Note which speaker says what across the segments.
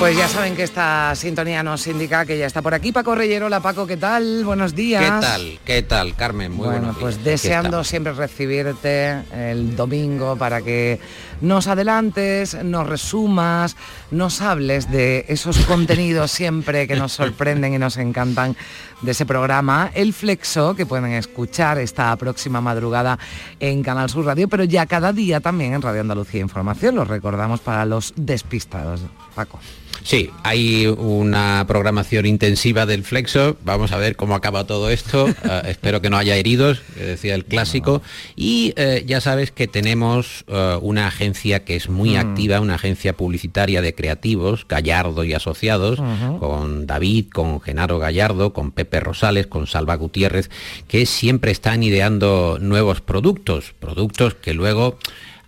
Speaker 1: Pues ya saben que esta sintonía nos indica que ya está por aquí Paco Reyero. La Paco, ¿qué tal? Buenos días.
Speaker 2: ¿Qué tal? ¿Qué tal, Carmen? Muy
Speaker 1: bueno,
Speaker 2: buenos
Speaker 1: pues
Speaker 2: días.
Speaker 1: deseando siempre recibirte el domingo para que nos adelantes, nos resumas, nos hables de esos contenidos siempre que nos sorprenden y nos encantan de ese programa, El Flexo, que pueden escuchar esta próxima madrugada en Canal Sur Radio, pero ya cada día también en Radio Andalucía Información. Los recordamos para los despistados. Paco.
Speaker 2: Sí, hay una programación intensiva del Flexo. Vamos a ver cómo acaba todo esto. Uh, espero que no haya heridos, que decía el clásico. Y uh, ya sabes que tenemos uh, una agencia que es muy mm. activa, una agencia publicitaria de creativos, Gallardo y Asociados, -huh. con David, con Genaro Gallardo, con Pepe Rosales, con Salva Gutiérrez, que siempre están ideando nuevos productos, productos que luego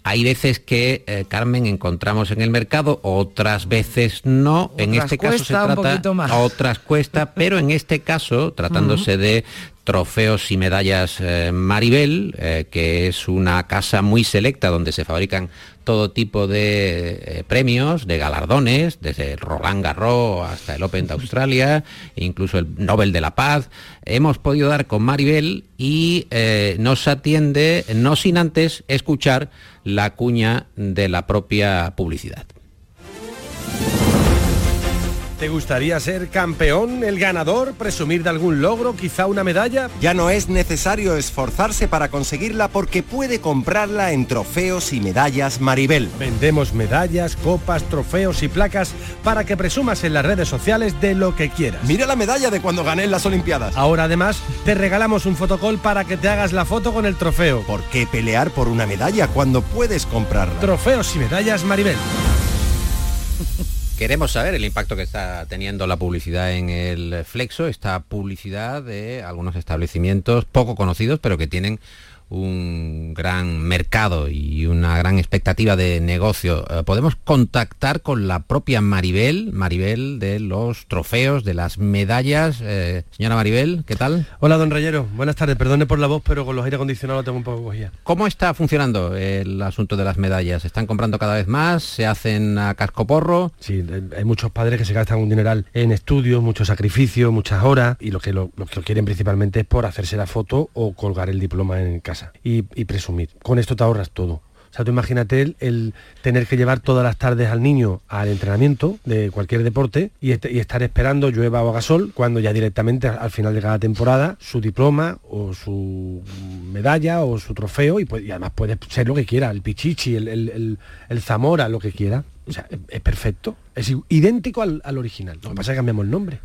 Speaker 2: hay veces que, eh, Carmen, encontramos en el mercado, otras veces no.
Speaker 1: Otras
Speaker 2: en este caso se trata,
Speaker 1: más.
Speaker 2: otras cuesta, pero en este caso, tratándose uh -huh. de trofeos y medallas eh, Maribel, eh, que es una casa muy selecta donde se fabrican todo tipo de eh, premios, de galardones, desde el Roland Garros hasta el Open de Australia, incluso el Nobel de la Paz. Hemos podido dar con Maribel y nos atiende, no sin antes escuchar la cuña de la propia publicidad.
Speaker 3: ¿Te gustaría ser campeón, el ganador, presumir de algún logro, quizá una medalla?
Speaker 4: Ya no es necesario esforzarse para conseguirla porque puede comprarla en Trofeos y Medallas Maribel.
Speaker 3: Vendemos medallas, copas, trofeos y placas para que presumas en las redes sociales de lo que quieras.
Speaker 4: Mira la medalla de cuando gané en las Olimpiadas.
Speaker 3: Ahora además te regalamos un fotocall para que te hagas la foto con el trofeo.
Speaker 4: ¿Por qué pelear por una medalla cuando puedes comprarla?
Speaker 3: Trofeos y Medallas Maribel.
Speaker 2: Queremos saber el impacto que está teniendo la publicidad en el Flexo, esta publicidad de algunos establecimientos poco conocidos, pero que tienen un gran mercado y una gran expectativa de negocio. Eh, podemos contactar con la propia Maribel, Maribel de los trofeos, de las medallas. Eh, señora Maribel, ¿qué tal?
Speaker 3: Hola, don Rayero. Buenas tardes. Perdone por la voz, pero con los aire acondicionados tengo un poco cogida.
Speaker 2: ¿Cómo está funcionando el asunto de las medallas? ¿Se están comprando cada vez más? ¿Se hacen a cascoporro?
Speaker 3: Sí, hay muchos padres que se gastan un dineral en estudios, mucho sacrificio, muchas horas, y lo que lo, lo que quieren principalmente es por hacerse la foto o colgar el diploma en casa. Y, presumir. Con esto te ahorras todo. O sea, tú imagínate el, tener que llevar todas las tardes al niño al entrenamiento de cualquier deporte y, estar esperando llueva o haga sol cuando ya directamente al final de cada temporada su diploma o su medalla o su trofeo y, pues, además puede ser lo que quiera, el Pichichi, el, Zamora, lo que quiera. O sea, es, es perfecto. Es idéntico al, al original. Lo que pasa es que cambiamos el nombre.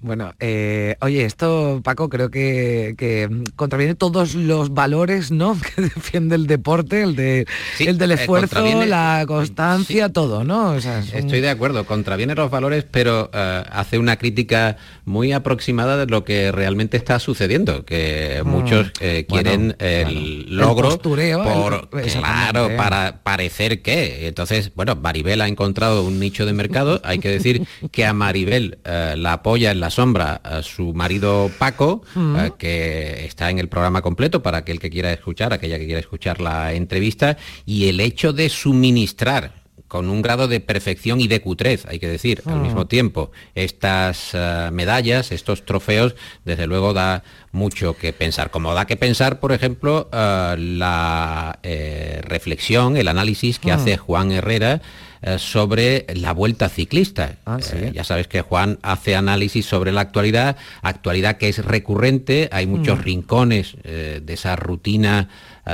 Speaker 1: Bueno, eh, oye, esto, Paco, creo que, que, contraviene todos los valores, ¿no? Que defiende el deporte, el de sí, el del esfuerzo, eh, la constancia, sí. todo, ¿no?
Speaker 2: O sea, un... Estoy de acuerdo, contraviene los valores, pero uh, hace una crítica muy aproximada de lo que realmente está sucediendo, que mm. muchos eh, quieren bueno, el claro. logro
Speaker 1: el postureo,
Speaker 2: por, el... claro, para parecer que. Entonces, bueno, Maribel ha encontrado un nicho de mercado. Hay que decir que a Maribel uh, la apoya en la sombra a su marido Paco, mm. uh, que está en el programa completo para aquel que quiera escuchar, aquella que quiera escuchar la entrevista, y el hecho de suministrar con un grado de perfección y de cutrez, hay que decir, mm. al mismo tiempo. Estas uh, medallas, estos trofeos, desde luego da mucho que pensar. Como da que pensar, por ejemplo, uh, la eh, reflexión, el análisis que mm. hace Juan Herrera eh, sobre la vuelta ciclista.
Speaker 1: Ah, sí.
Speaker 2: eh, ya sabes que Juan hace análisis sobre la actualidad, actualidad que es recurrente, hay muchos mm. rincones eh, de esa rutina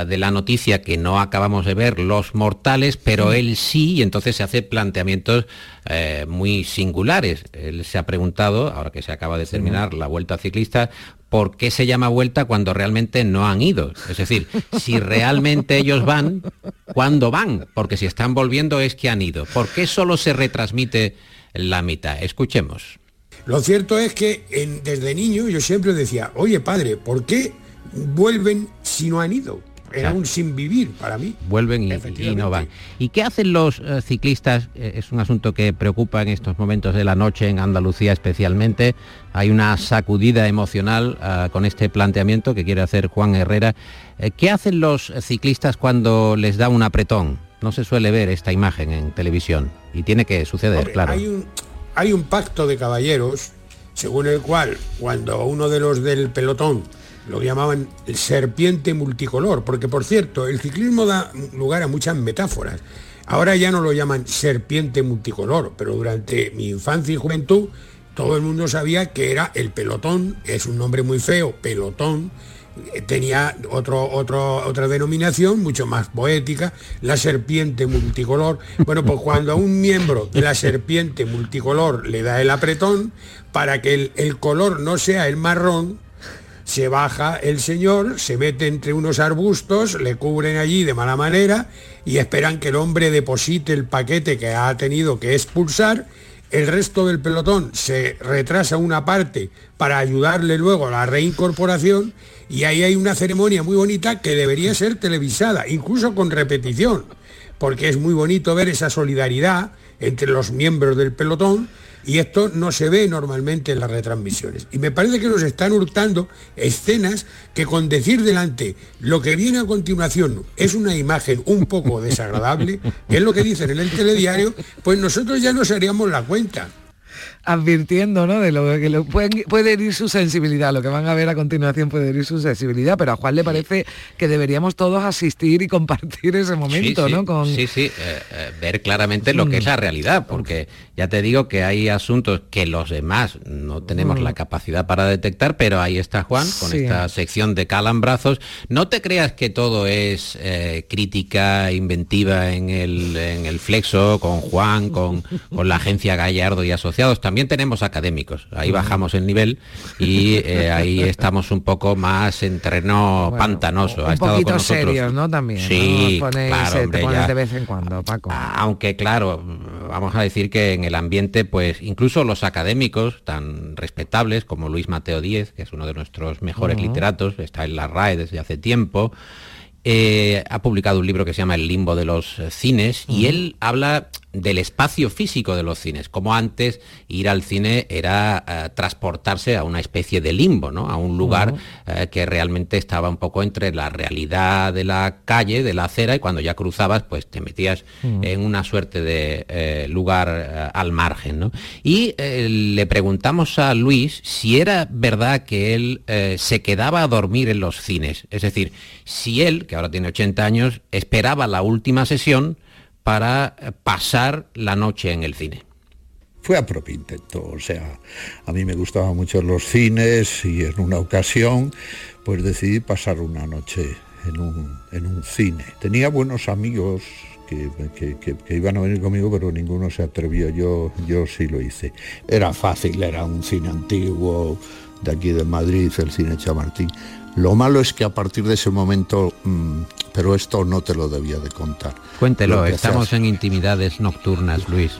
Speaker 2: de la noticia que no acabamos de ver los mortales, pero él sí, y entonces se hace planteamientos eh, muy singulares. Él se ha preguntado, ahora que se acaba de terminar sí. la vuelta ciclista, por qué se llama vuelta cuando realmente no han ido. Es decir, si realmente ellos van, ¿cuándo van? Porque si están volviendo es que han ido. ¿Por qué solo se retransmite la mitad? Escuchemos.
Speaker 5: Lo cierto es que desde niño yo siempre decía, oye padre, ¿por qué vuelven si no han ido? Era un sin vivir para mí.
Speaker 2: Vuelven y, no van. ¿Y qué hacen los eh, ciclistas? Eh, es un asunto que preocupa en estos momentos de la noche en Andalucía especialmente. Hay una sacudida emocional ah, con este planteamiento que quiere hacer Juan Herrera. Eh, ¿Qué hacen los ciclistas cuando les da un apretón? No se suele ver esta imagen en televisión y tiene que suceder, claro.
Speaker 5: Hay un, hay un pacto de caballeros según el cual cuando uno de los del pelotón lo llamaban el serpiente multicolor, porque por cierto, el ciclismo da lugar a muchas metáforas. Ahora ya no lo llaman serpiente multicolor, pero durante mi infancia y juventud todo el mundo sabía que era el pelotón, es un nombre muy feo, pelotón, eh, tenía otro, otro, otra denominación mucho más poética, la serpiente multicolor. Bueno, pues cuando a un miembro de la serpiente multicolor le da el apretón, para que el color no sea el marrón, se baja el señor, se mete entre unos arbustos, le cubren allí de mala manera y esperan que el hombre deposite el paquete que ha tenido que expulsar. El resto del pelotón se retrasa una parte para ayudarle luego a la reincorporación y ahí hay una ceremonia muy bonita que debería ser televisada, incluso con repetición, porque es muy bonito ver esa solidaridad entre los miembros del pelotón y esto no se ve normalmente en las retransmisiones. Y me parece que nos están hurtando escenas que con decir delante lo que viene a continuación es una imagen un poco desagradable, que es lo que dicen en el telediario, pues nosotros ya nos haríamos la cuenta
Speaker 1: advirtiendo ¿no? de lo que lo, puede herir su sensibilidad, lo que van a ver a continuación puede herir su sensibilidad, pero a Juan le parece que deberíamos todos asistir y compartir ese momento,
Speaker 2: sí,
Speaker 1: ¿no?
Speaker 2: Con... Sí, sí, eh, eh, ver claramente lo que es la realidad, porque ya te digo que hay asuntos que los demás no tenemos la capacidad para detectar, pero ahí está Juan con esta sección de calambrazos. No te creas que todo es eh, crítica inventiva en el, en el flexo, con Juan, con, con la agencia Gallardo y asociados. También tenemos académicos, ahí bajamos el nivel y eh, ahí estamos un poco más en terreno pantanoso.
Speaker 1: Un poquito serios, ¿no? También.
Speaker 2: Sí, claro,
Speaker 1: de vez en cuando, Paco.
Speaker 2: Aunque claro, vamos a decir que en el ambiente, pues incluso los académicos tan respetables como Luis Mateo Díez, que es uno de nuestros mejores literatos, está en la RAE desde hace tiempo, eh, ha publicado un libro que se llama El limbo de los cines y él habla del espacio físico de los cines, como antes ir al cine era eh, transportarse a una especie de limbo, ¿no? a un lugar eh, que realmente estaba un poco entre la realidad de la calle, de la acera, y cuando ya cruzabas, pues te metías en una suerte de eh, lugar al margen. ¿no? Y le preguntamos a Luis si era verdad que él se quedaba a dormir en los cines, es decir, si él, que ahora tiene 80 años, esperaba la última sesión, para pasar la noche en el cine.
Speaker 6: Fue a propio intento, o sea, a mí me gustaban mucho los cines y en una ocasión pues decidí pasar una noche en un, en un cine. Tenía buenos amigos que, que, iban a venir conmigo, pero ninguno se atrevió, yo, yo sí lo hice. Era fácil, era un cine antiguo de aquí de Madrid, el cine Chamartín. Lo malo es que a partir de ese momento, mm, pero esto no te lo debía de contar.
Speaker 2: Cuéntelo, estamos en intimidades nocturnas, Luis.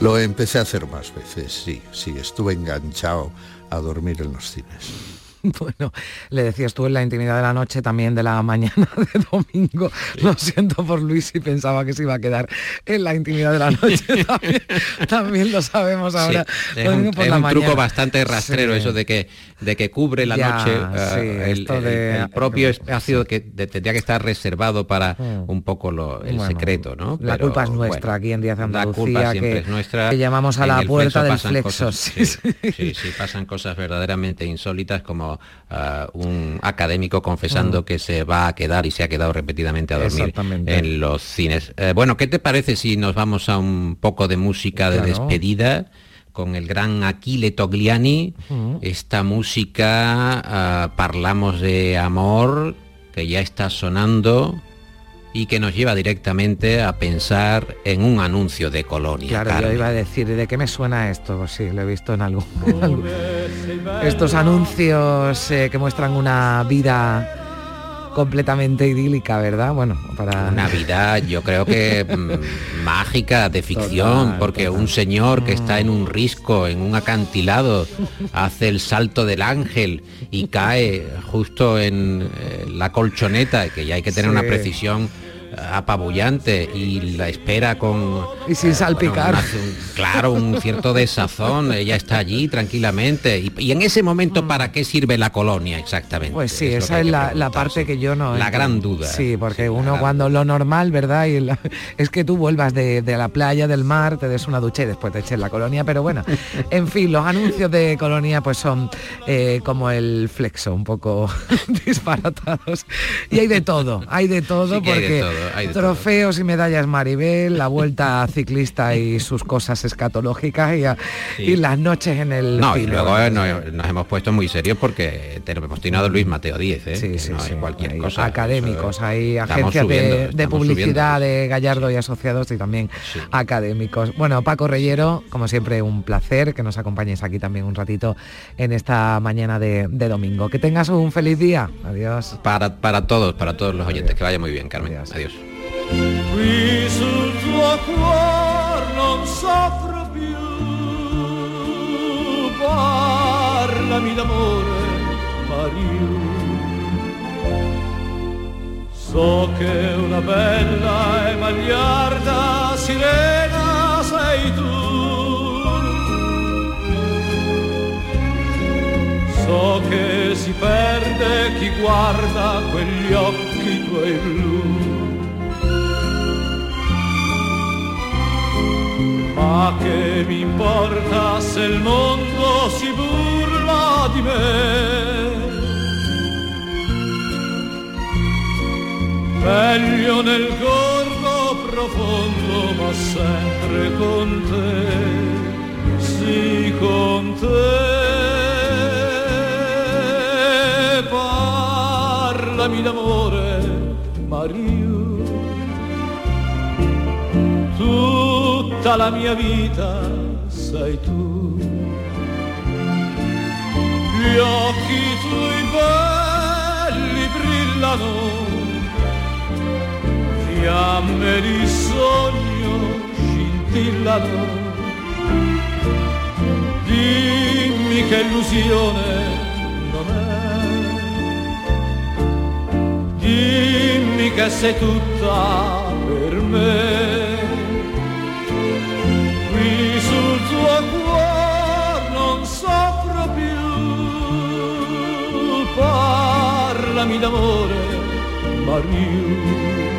Speaker 6: Lo empecé a hacer más veces, sí, sí, estuve enganchado a dormir en los cines.
Speaker 1: Bueno, le decías tú en la intimidad de la noche, también de la mañana de domingo. Lo siento por Luis y pensaba que se iba a quedar en la intimidad de la noche. También, lo sabemos ahora.
Speaker 2: es un, truco bastante rastrero eso de que de que cubre la noche eh, el, propio espacio que tendría que estar reservado para mm. un poco lo, el secreto, ¿no?
Speaker 1: la culpa es nuestra aquí en Díaz Andalucía, que, es nuestra. Que llamamos a la puerta del flexo.
Speaker 2: sí, sí, pasan cosas verdaderamente insólitas como un académico confesando mm. que se va a quedar y se ha quedado repetidamente a dormir en los cines. Eh, bueno, ¿qué te parece si nos vamos a un poco de música de despedida? con el gran Aquile Togliani, esta música, Parlamos de Amor, que ya está sonando y que nos lleva directamente a pensar en un anuncio de colonia.
Speaker 1: Claro,
Speaker 2: Carmen.
Speaker 1: yo iba a decir, ¿de qué me suena esto? Pues sí, lo he visto en algo. Estos anuncios eh, que muestran una vida completamente idílica, ¿verdad? Bueno, para...
Speaker 2: Una vida, yo creo que mm, mágica, de ficción,
Speaker 1: Total,
Speaker 2: porque
Speaker 1: total.
Speaker 2: un señor que está en un risco, en un acantilado, hace el salto del ángel y cae justo en eh, la colchoneta, que ya hay que tener
Speaker 1: Sí.
Speaker 2: una precisión apabullante y la espera con
Speaker 1: Y sin
Speaker 2: eh,
Speaker 1: salpicar.
Speaker 2: bueno, claro un cierto desazón ella está allí tranquilamente. Y, y en ese momento para qué sirve la colonia exactamente
Speaker 1: Pues sí,
Speaker 2: Es
Speaker 1: esa es la, la parte que yo no...
Speaker 2: la gran duda.
Speaker 1: Sí, porque uno cuando lo normal, ¿verdad? Y la- es que tú vuelvas de, de la playa, del mar, te des una ducha y después te eches la colonia, pero bueno, en fin, los anuncios de colonia pues son eh, como el flexo, un poco disparatados. Y hay de todo, hay de todo
Speaker 2: Sí que hay de todo,
Speaker 1: trofeos y medallas Maribel, la vuelta ciclista y sus cosas escatológicas y, a-
Speaker 2: Sí.
Speaker 1: y las noches en el
Speaker 2: No, y luego eh, nos, nos hemos puesto muy serios porque tenemos tenido a Luis Mateo 10, ¿eh?
Speaker 1: Sí, sí,
Speaker 2: no
Speaker 1: sí,
Speaker 2: cualquier
Speaker 1: hay
Speaker 2: cosa.
Speaker 1: académicos,
Speaker 2: Eso,
Speaker 1: hay agencias de-
Speaker 2: subiendo,
Speaker 1: de,
Speaker 2: estamos
Speaker 1: publicidad
Speaker 2: subiendo.
Speaker 1: de Gallardo y Asociados y también académicos. Bueno, Paco Reyero, como siempre, un placer que nos acompañes aquí también un ratito en esta mañana de, de domingo. Que tengas un feliz día. Adiós.
Speaker 2: Para, para todos, para todos los oyentes, que vaya muy bien, Carmen.
Speaker 1: Adiós.
Speaker 2: Adiós.
Speaker 7: Qui sul tuo cuor non soffro più, parlami d'amore, Mario. So che una bella e magliarda sirena sei tu. So che si perde chi guarda quegli occhi tuoi blu. Ma che mi importa se il mondo si burla di me? Meglio nel gorgo profondo, ma sempre con te, sì con te. Parlami d'amore, Mario tutta la mia vita sei tu. Gli occhi tuoi belli brillano, fiamme di sogno scintillano. Dimmi che illusione non è. Dimmi che sei tutta per me. Sul tuo cuore non soffro più. Parlami d'amore, Mario.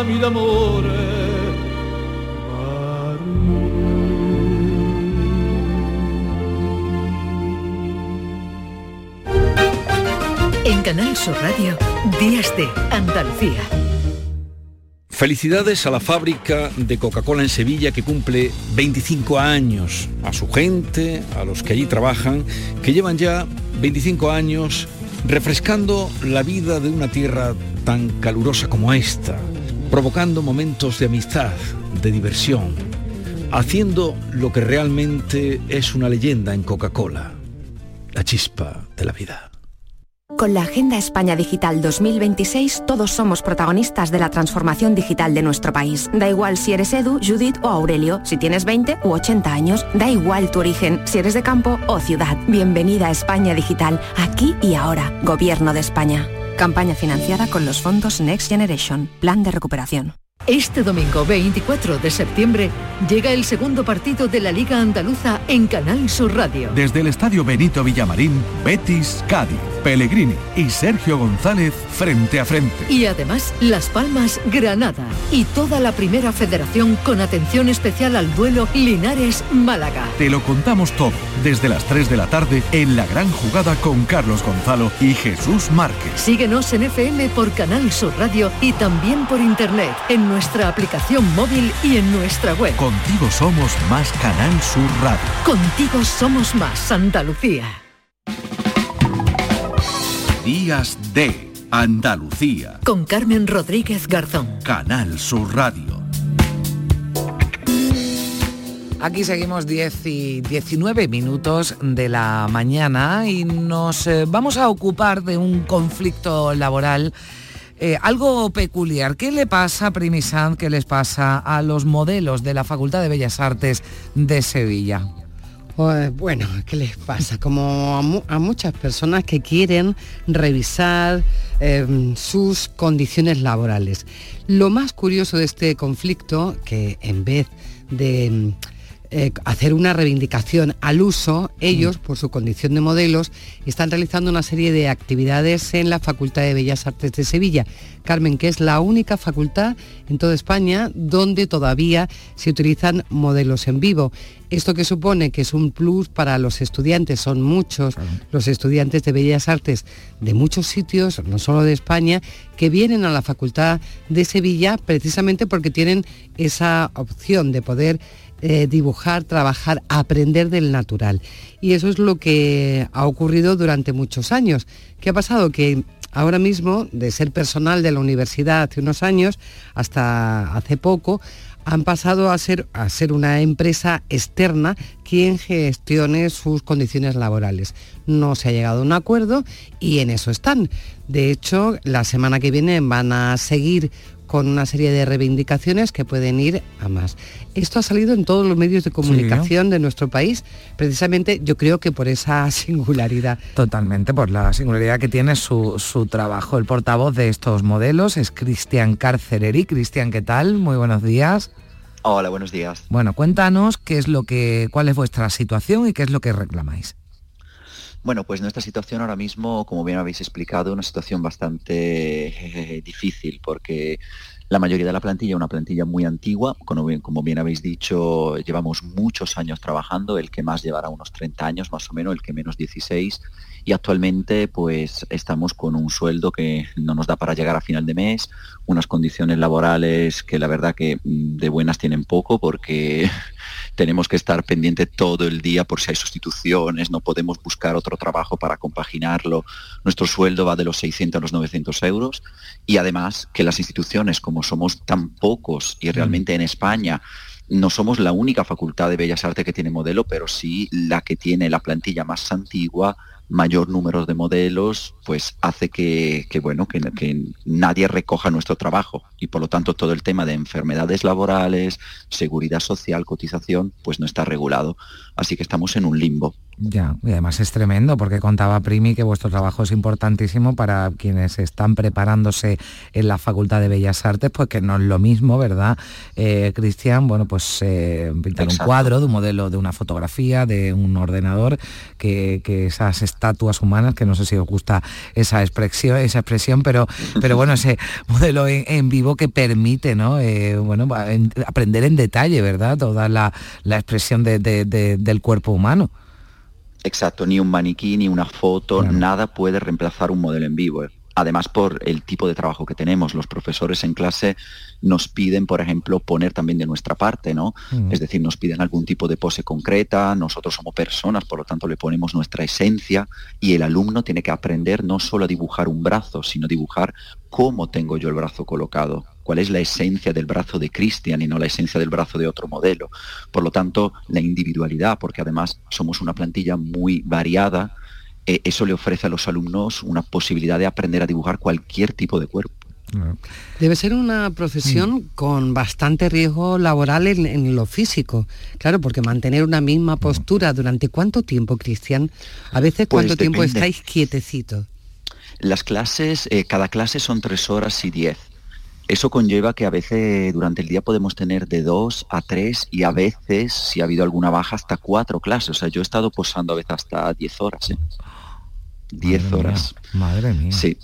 Speaker 7: D'amore.
Speaker 8: En Canal Sur Radio, Días de Andalucía.
Speaker 9: Felicidades a la fábrica de Coca-Cola en Sevilla que cumple 25 años, a su gente, a los que allí trabajan, que llevan ya 25 años refrescando la vida de una tierra tan calurosa como esta, provocando momentos de amistad, de diversión, haciendo lo que realmente es una leyenda en Coca-Cola, la chispa de la vida.
Speaker 10: Con la Agenda España Digital 2026 todos somos protagonistas de la transformación digital de nuestro país. Da igual si eres Edu, Judith o Aurelio, si tienes 20 u 80 años, da igual tu origen, si eres de campo o ciudad. Bienvenida a España Digital, aquí y ahora. Gobierno de España. Campaña financiada con los fondos Next Generation, Plan de Recuperación.
Speaker 8: Este domingo 24 de septiembre llega el segundo partido de la Liga Andaluza en Canal Sur Radio.
Speaker 11: Desde el Estadio Benito Villamarín, Betis, Cádiz. Pellegrini y Sergio González frente a frente.
Speaker 8: Y además, Las Palmas, Granada. Y toda la primera federación con atención especial al duelo Linares-Málaga.
Speaker 11: Te lo contamos todo desde las 3 de la tarde en la gran jugada con Carlos Gonzalo y Jesús Márquez.
Speaker 8: Síguenos en FM por Canal Sur Radio y también por internet en nuestra aplicación móvil y en nuestra web.
Speaker 11: Contigo somos más Canal Sur Radio.
Speaker 8: Contigo somos más Andalucía.
Speaker 11: Días de Andalucía.
Speaker 8: Con Carmen Rodríguez Garzón.
Speaker 11: Canal Sur Radio.
Speaker 1: Aquí seguimos 10 y 19 minutos de la mañana y nos eh, vamos a ocupar de un conflicto laboral eh, algo peculiar. ¿Qué le pasa, Primisant, qué les pasa a los modelos de la Facultad de Bellas Artes de Sevilla?
Speaker 12: Pues, bueno, ¿qué les pasa? Como a, muchas personas que quieren revisar em, sus condiciones laborales. Lo más curioso de este conflicto, que en vez de em, eh, hacer una reivindicación al uso, ellos, por su condición de modelos, están realizando una serie de actividades en la Facultad de Bellas Artes de Sevilla. Carmen, que es la única facultad en toda España donde todavía se utilizan modelos en vivo. Esto que supone que es un plus para los estudiantes, son muchos los estudiantes de Bellas Artes de muchos sitios, no solo de España, que vienen a la Facultad de Sevilla precisamente porque tienen esa opción de poder eh, dibujar, trabajar, aprender del natural. Y eso es lo que ha ocurrido durante muchos años. ¿Qué ha pasado? Que ahora mismo, de ser personal de la universidad hace unos años hasta hace poco, han pasado a ser, a ser una empresa externa quien gestione sus condiciones laborales. No se ha llegado a un acuerdo y en eso están. De hecho, la semana que viene van a seguir con una serie de reivindicaciones que pueden ir a más. Esto ha salido en todos los medios de comunicación de nuestro país, precisamente yo creo que por esa singularidad.
Speaker 1: Totalmente, por la singularidad que tiene su, trabajo. El portavoz de estos modelos es Cristian Carcereri. Cristian, ¿qué tal? Muy buenos días.
Speaker 13: Hola, buenos días.
Speaker 1: Bueno, cuéntanos qué es lo que, cuál es vuestra situación y qué es lo que reclamáis.
Speaker 13: Bueno, pues nuestra situación ahora mismo, como bien habéis explicado, una situación bastante eh, difícil porque la mayoría de la plantilla es una plantilla muy antigua, como bien, como bien, habéis dicho, llevamos muchos años trabajando, el que más llevará unos 30 años más o menos, el que menos 16, y actualmente pues estamos con un sueldo que no nos da para llegar a final de mes, unas condiciones laborales que la verdad que mm, de buenas tienen poco porque tenemos que estar pendiente todo el día por si hay sustituciones, no podemos buscar otro trabajo para compaginarlo. Nuestro sueldo va de los 600 a los 900 euros y además que las instituciones, como somos tan pocos y realmente en España no somos la única facultad de Bellas Artes que tiene modelo, pero sí la que tiene la plantilla más antigua, mayor número de modelos, pues hace que, bueno, que, nadie recoja nuestro trabajo y por lo tanto todo el tema de enfermedades laborales, seguridad social, cotización, pues no está regulado. Así que estamos en un limbo.
Speaker 1: Ya, y además es tremendo porque contaba Primi que vuestro trabajo es importantísimo para quienes están preparándose en la Facultad de Bellas Artes, pues que no es lo mismo, ¿verdad? Eh, Cristian, bueno, pues eh, pintar un cuadro de un modelo, de una fotografía, de un ordenador, que, esas estatuas humanas, que no sé si os gusta esa expresión, esa expresión pero, pero bueno, ese modelo en, vivo que permite, ¿no? Eh, bueno, aprender en detalle, ¿verdad? Toda la, expresión del cuerpo humano.
Speaker 13: Exacto, ni un maniquí, ni una foto, nada puede reemplazar un modelo en vivo. Además, por el tipo de trabajo que tenemos, los profesores en clase nos piden, por ejemplo, poner también de nuestra parte, ¿no? Mm. Es decir, nos piden algún tipo de pose concreta, nosotros somos personas, por lo tanto le ponemos nuestra esencia y el alumno tiene que aprender no solo a dibujar un brazo, sino dibujar cómo tengo yo el brazo colocado, cuál es la esencia del brazo de Cristian y no la esencia del brazo de otro modelo. Por lo tanto, la individualidad, porque además somos una plantilla muy variada, eh, eso le ofrece a los alumnos una posibilidad de aprender a dibujar cualquier tipo de cuerpo.
Speaker 12: Debe ser una profesión mm. con bastante riesgo laboral en, lo físico. Claro, porque mantener una misma postura durante cuánto tiempo, Cristian? A veces pues cuánto tiempo estáis quietecitos.
Speaker 13: Las clases, eh, cada clase son tres horas y diez. Eso conlleva que a veces durante el día podemos tener de dos a tres y a veces, si ha habido alguna baja, hasta cuatro clases. O sea, yo he estado posando a veces hasta diez horas. ¿eh? 10 horas.
Speaker 1: madre mía.
Speaker 13: Sí.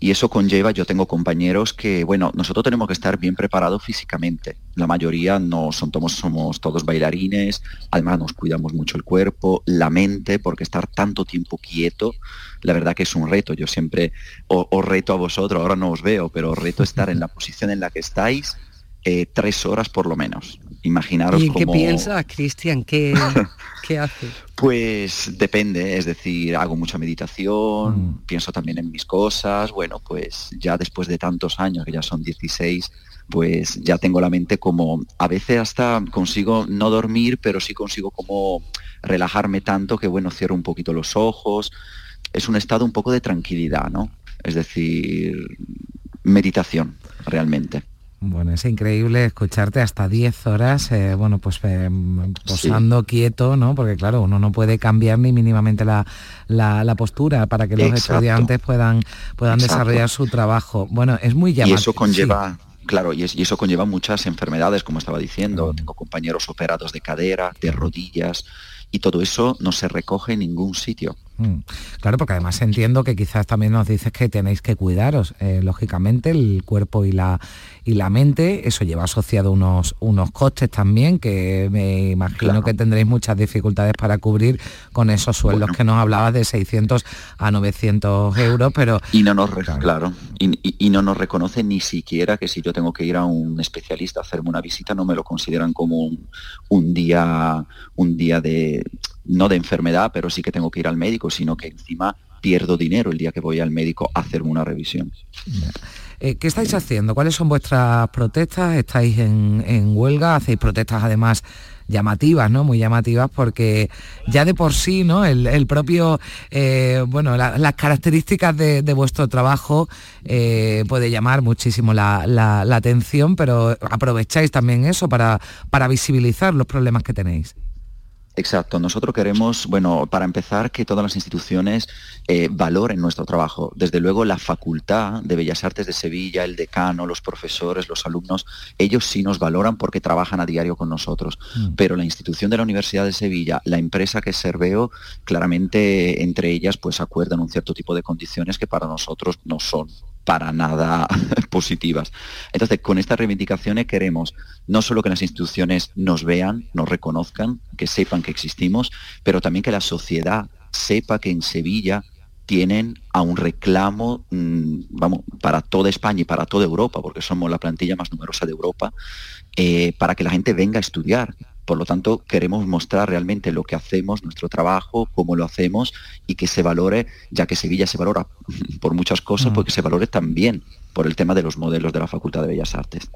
Speaker 13: Y eso conlleva, yo tengo compañeros que, bueno, nosotros tenemos que estar bien preparados físicamente. La mayoría no son, somos, somos todos bailarines, además nos cuidamos mucho el cuerpo, la mente, porque estar tanto tiempo quieto, la verdad que es un reto. Yo siempre os, reto a vosotros, ahora no os veo, pero os reto estar en la posición en la que estáis eh, tres horas por lo menos. Imaginaros
Speaker 12: ¿Y qué piensas, Cristian? ¿Qué, ¿Qué hace?
Speaker 13: Pues depende, es decir, hago mucha meditación, mm. pienso también en mis cosas, bueno, pues ya después de tantos años, que ya son 16, pues ya tengo la mente como, a veces hasta consigo no dormir, pero sí consigo como relajarme tanto que, bueno, cierro un poquito los ojos, es un estado un poco de tranquilidad, ¿no? Es decir, meditación, realmente.
Speaker 1: Bueno, es increíble escucharte hasta 10 horas, eh, bueno, pues eh, posando quieto, ¿no? Porque claro, uno no puede cambiar ni mínimamente la, la, postura para que los estudiantes puedan, puedan desarrollar su trabajo. Bueno, es muy llamativo.
Speaker 13: Y eso conlleva... Claro, y, y, eso conlleva muchas enfermedades, como estaba diciendo. Tengo compañeros operados de cadera, de rodillas, y todo eso no se recoge en ningún sitio.
Speaker 1: Mm. Claro, porque además entiendo que quizás también nos dices que tenéis que cuidaros, eh, lógicamente, el cuerpo y la, y la mente, eso lleva asociado unos, unos costes también, que me imagino que tendréis muchas dificultades para cubrir con esos sueldos que nos hablabas de 600 a 900 euros, pero...
Speaker 13: Y no nos, claro, y, no nos reconoce ni siquiera que si yo tengo que ir a un especialista a hacerme una visita, no me lo consideran como un, un día, un día de no de enfermedad, pero sí que tengo que ir al médico, sino que encima pierdo dinero el día que voy al médico a hacerme una revisión.
Speaker 1: Eh, ¿Qué estáis haciendo? ¿Cuáles son vuestras protestas? ¿Estáis en, huelga? ¿Hacéis protestas además llamativas, ¿no? Muy llamativas porque ya de por sí, ¿no? El, propio, eh, bueno, las características de, vuestro trabajo eh, puede llamar muchísimo la, atención, pero aprovecháis también eso para, para visibilizar los problemas que tenéis.
Speaker 13: Exacto, nosotros queremos, bueno, para empezar, que todas las instituciones eh, valoren nuestro trabajo. Desde luego, la Facultad de Bellas Artes de Sevilla, el decano, los profesores, los alumnos, ellos sí nos valoran porque trabajan a diario con nosotros. Mm. Pero la institución de la Universidad de Sevilla, la empresa que es Serveo, claramente entre ellas pues acuerdan un cierto tipo de condiciones que para nosotros no son para nada positivas. Entonces, con estas reivindicaciones queremos no solo que las instituciones nos vean, nos reconozcan, que sepan que existimos, pero también que la sociedad sepa que en Sevilla tienen a un reclamo, mm, vamos, para toda España y para toda Europa, porque somos la plantilla más numerosa de Europa, eh, para que la gente venga a estudiar, por lo tanto, queremos mostrar realmente lo que hacemos, nuestro trabajo, cómo lo hacemos y que se valore, ya que Sevilla se valora por muchas cosas, porque se valore también por el tema de los modelos de la Facultad de Bellas Artes.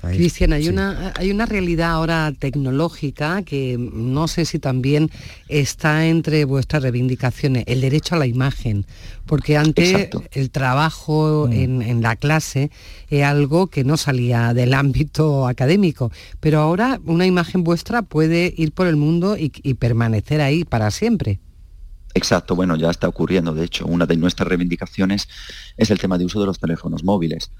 Speaker 12: Cristian, hay, una, hay una realidad ahora tecnológica que no sé si también está entre vuestras reivindicaciones, el derecho a la imagen, porque antes el trabajo mm. en, la clase es algo que no salía del ámbito académico, pero ahora una imagen vuestra puede ir por el mundo y permanecer ahí para siempre.
Speaker 13: Exacto, bueno, ya está ocurriendo. De hecho, una de nuestras reivindicaciones es el tema de uso de los teléfonos móviles.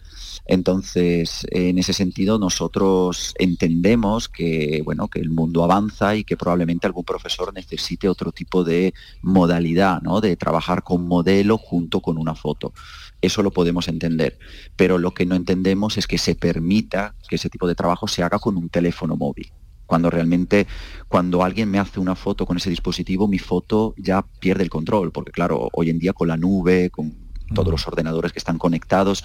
Speaker 13: Entonces, en ese sentido, nosotros entendemos que, bueno, que el mundo avanza y que probablemente algún profesor necesite otro tipo de modalidad, ¿no? De trabajar con modelo junto con una foto. Eso lo podemos entender. Pero lo que no entendemos es que se permita que ese tipo de trabajo se haga con un teléfono móvil cuando realmente cuando alguien me hace una foto con ese dispositivo, mi foto ya pierde el control, porque claro, hoy en día con la nube, con todos los ordenadores que están conectados,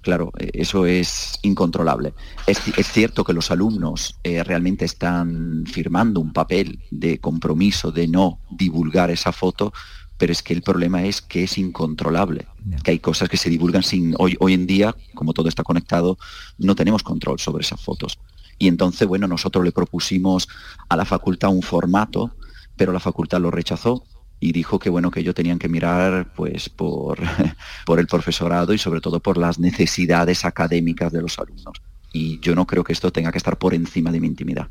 Speaker 13: claro, eh, eso es incontrolable. Es, cierto que los alumnos eh, realmente están firmando un papel de compromiso de no divulgar esa foto, pero es que el problema es que es incontrolable, que hay cosas que se divulgan sin... Hoy, hoy en día, como todo está conectado, no tenemos control sobre esas fotos. Y entonces, bueno, nosotros le propusimos a la facultad un formato, pero la facultad lo rechazó y dijo que bueno que ellos tenían que mirar pues por, por el profesorado y sobre todo por las necesidades académicas de los alumnos. Y yo no creo que esto tenga que estar por encima de mi intimidad.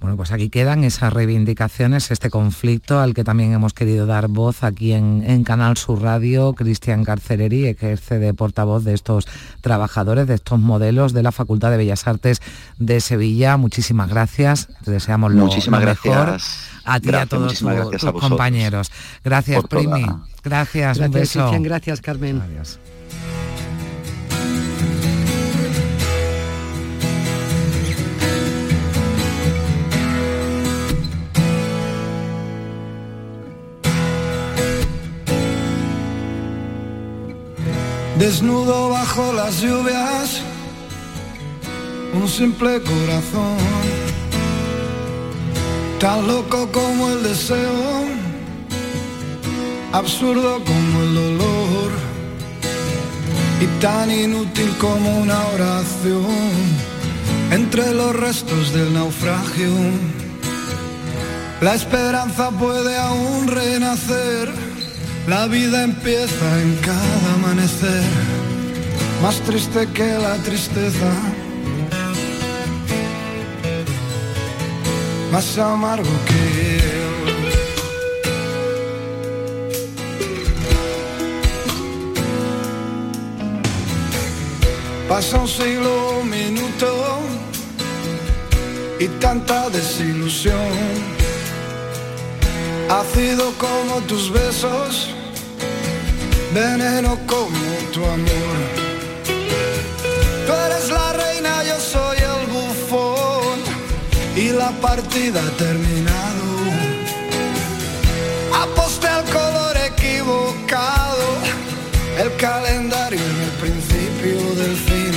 Speaker 1: Bueno, pues aquí quedan esas reivindicaciones, este conflicto al que también hemos querido dar voz aquí en, Canal Sur Radio. Cristian Carcereri ejerce de portavoz de estos trabajadores, de estos modelos de la Facultad de Bellas Artes de Sevilla. Muchísimas gracias. Te deseamos lo,
Speaker 13: Muchísimas
Speaker 1: mejor.
Speaker 13: Gracias.
Speaker 1: A ti y a todos tus, compañeros. Gracias, Primi. Gracias,
Speaker 12: gracias,
Speaker 1: un beso.
Speaker 12: Cristian, gracias, Carmen. Adiós.
Speaker 14: Desnudo bajo las lluvias, un simple corazón, tan loco como el deseo, absurdo como el dolor, y tan inútil como una oración, entre los restos del naufragio. La esperanza puede aún renacer la vida empieza en cada amanecer, más triste que la tristeza, más amargo que. Pasa un siglo, un minuto y tanta desilusión Ácido como tus besos, veneno como tu amor. Tú eres la reina, yo soy el bufón y la partida ha terminado. Aposté al color equivocado, el calendario en el principio del fin.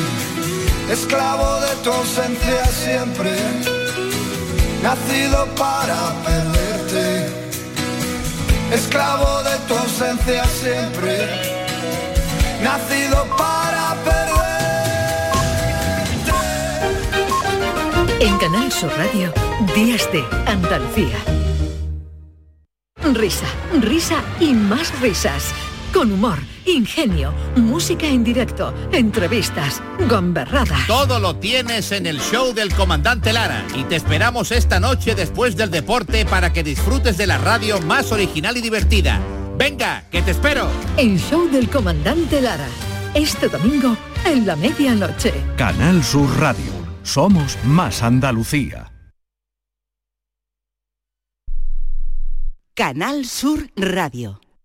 Speaker 14: Esclavo de tu ausencia siempre, nacido para perderte esclavo de tu ausencia siempre, nacido para perder.
Speaker 8: En Canal Sur Radio, Días de Andalucía. Risa, risa y más risas. Con humor ingenio, música en directo, entrevistas, gomberrada.
Speaker 15: Todo lo tienes en el show del comandante Lara y te esperamos esta noche después del deporte para que disfrutes de la radio más original y divertida. Venga, que te espero.
Speaker 8: El show del comandante Lara. Este domingo en la medianoche.
Speaker 11: Canal Sur Radio. Somos más Andalucía.
Speaker 16: Canal Sur Radio.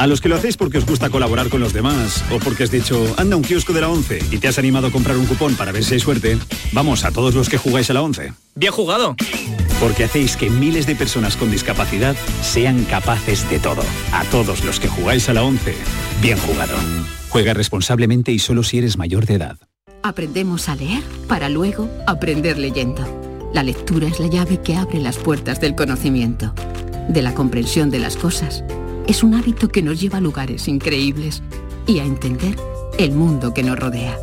Speaker 17: A los que lo hacéis porque os gusta colaborar con los demás o porque has dicho, anda un kiosco de la 11 y te has animado a comprar un cupón para ver si hay suerte, vamos a todos los que jugáis a la 11.
Speaker 18: Bien jugado.
Speaker 17: Porque hacéis que miles de personas con discapacidad sean capaces de todo. A todos los que jugáis a la 11, bien jugado. Juega responsablemente y solo si eres mayor de edad.
Speaker 19: Aprendemos a leer para luego aprender leyendo. La lectura es la llave que abre las puertas del conocimiento, de la comprensión de las cosas es un hábito que nos lleva a lugares increíbles y a entender el mundo que nos rodea.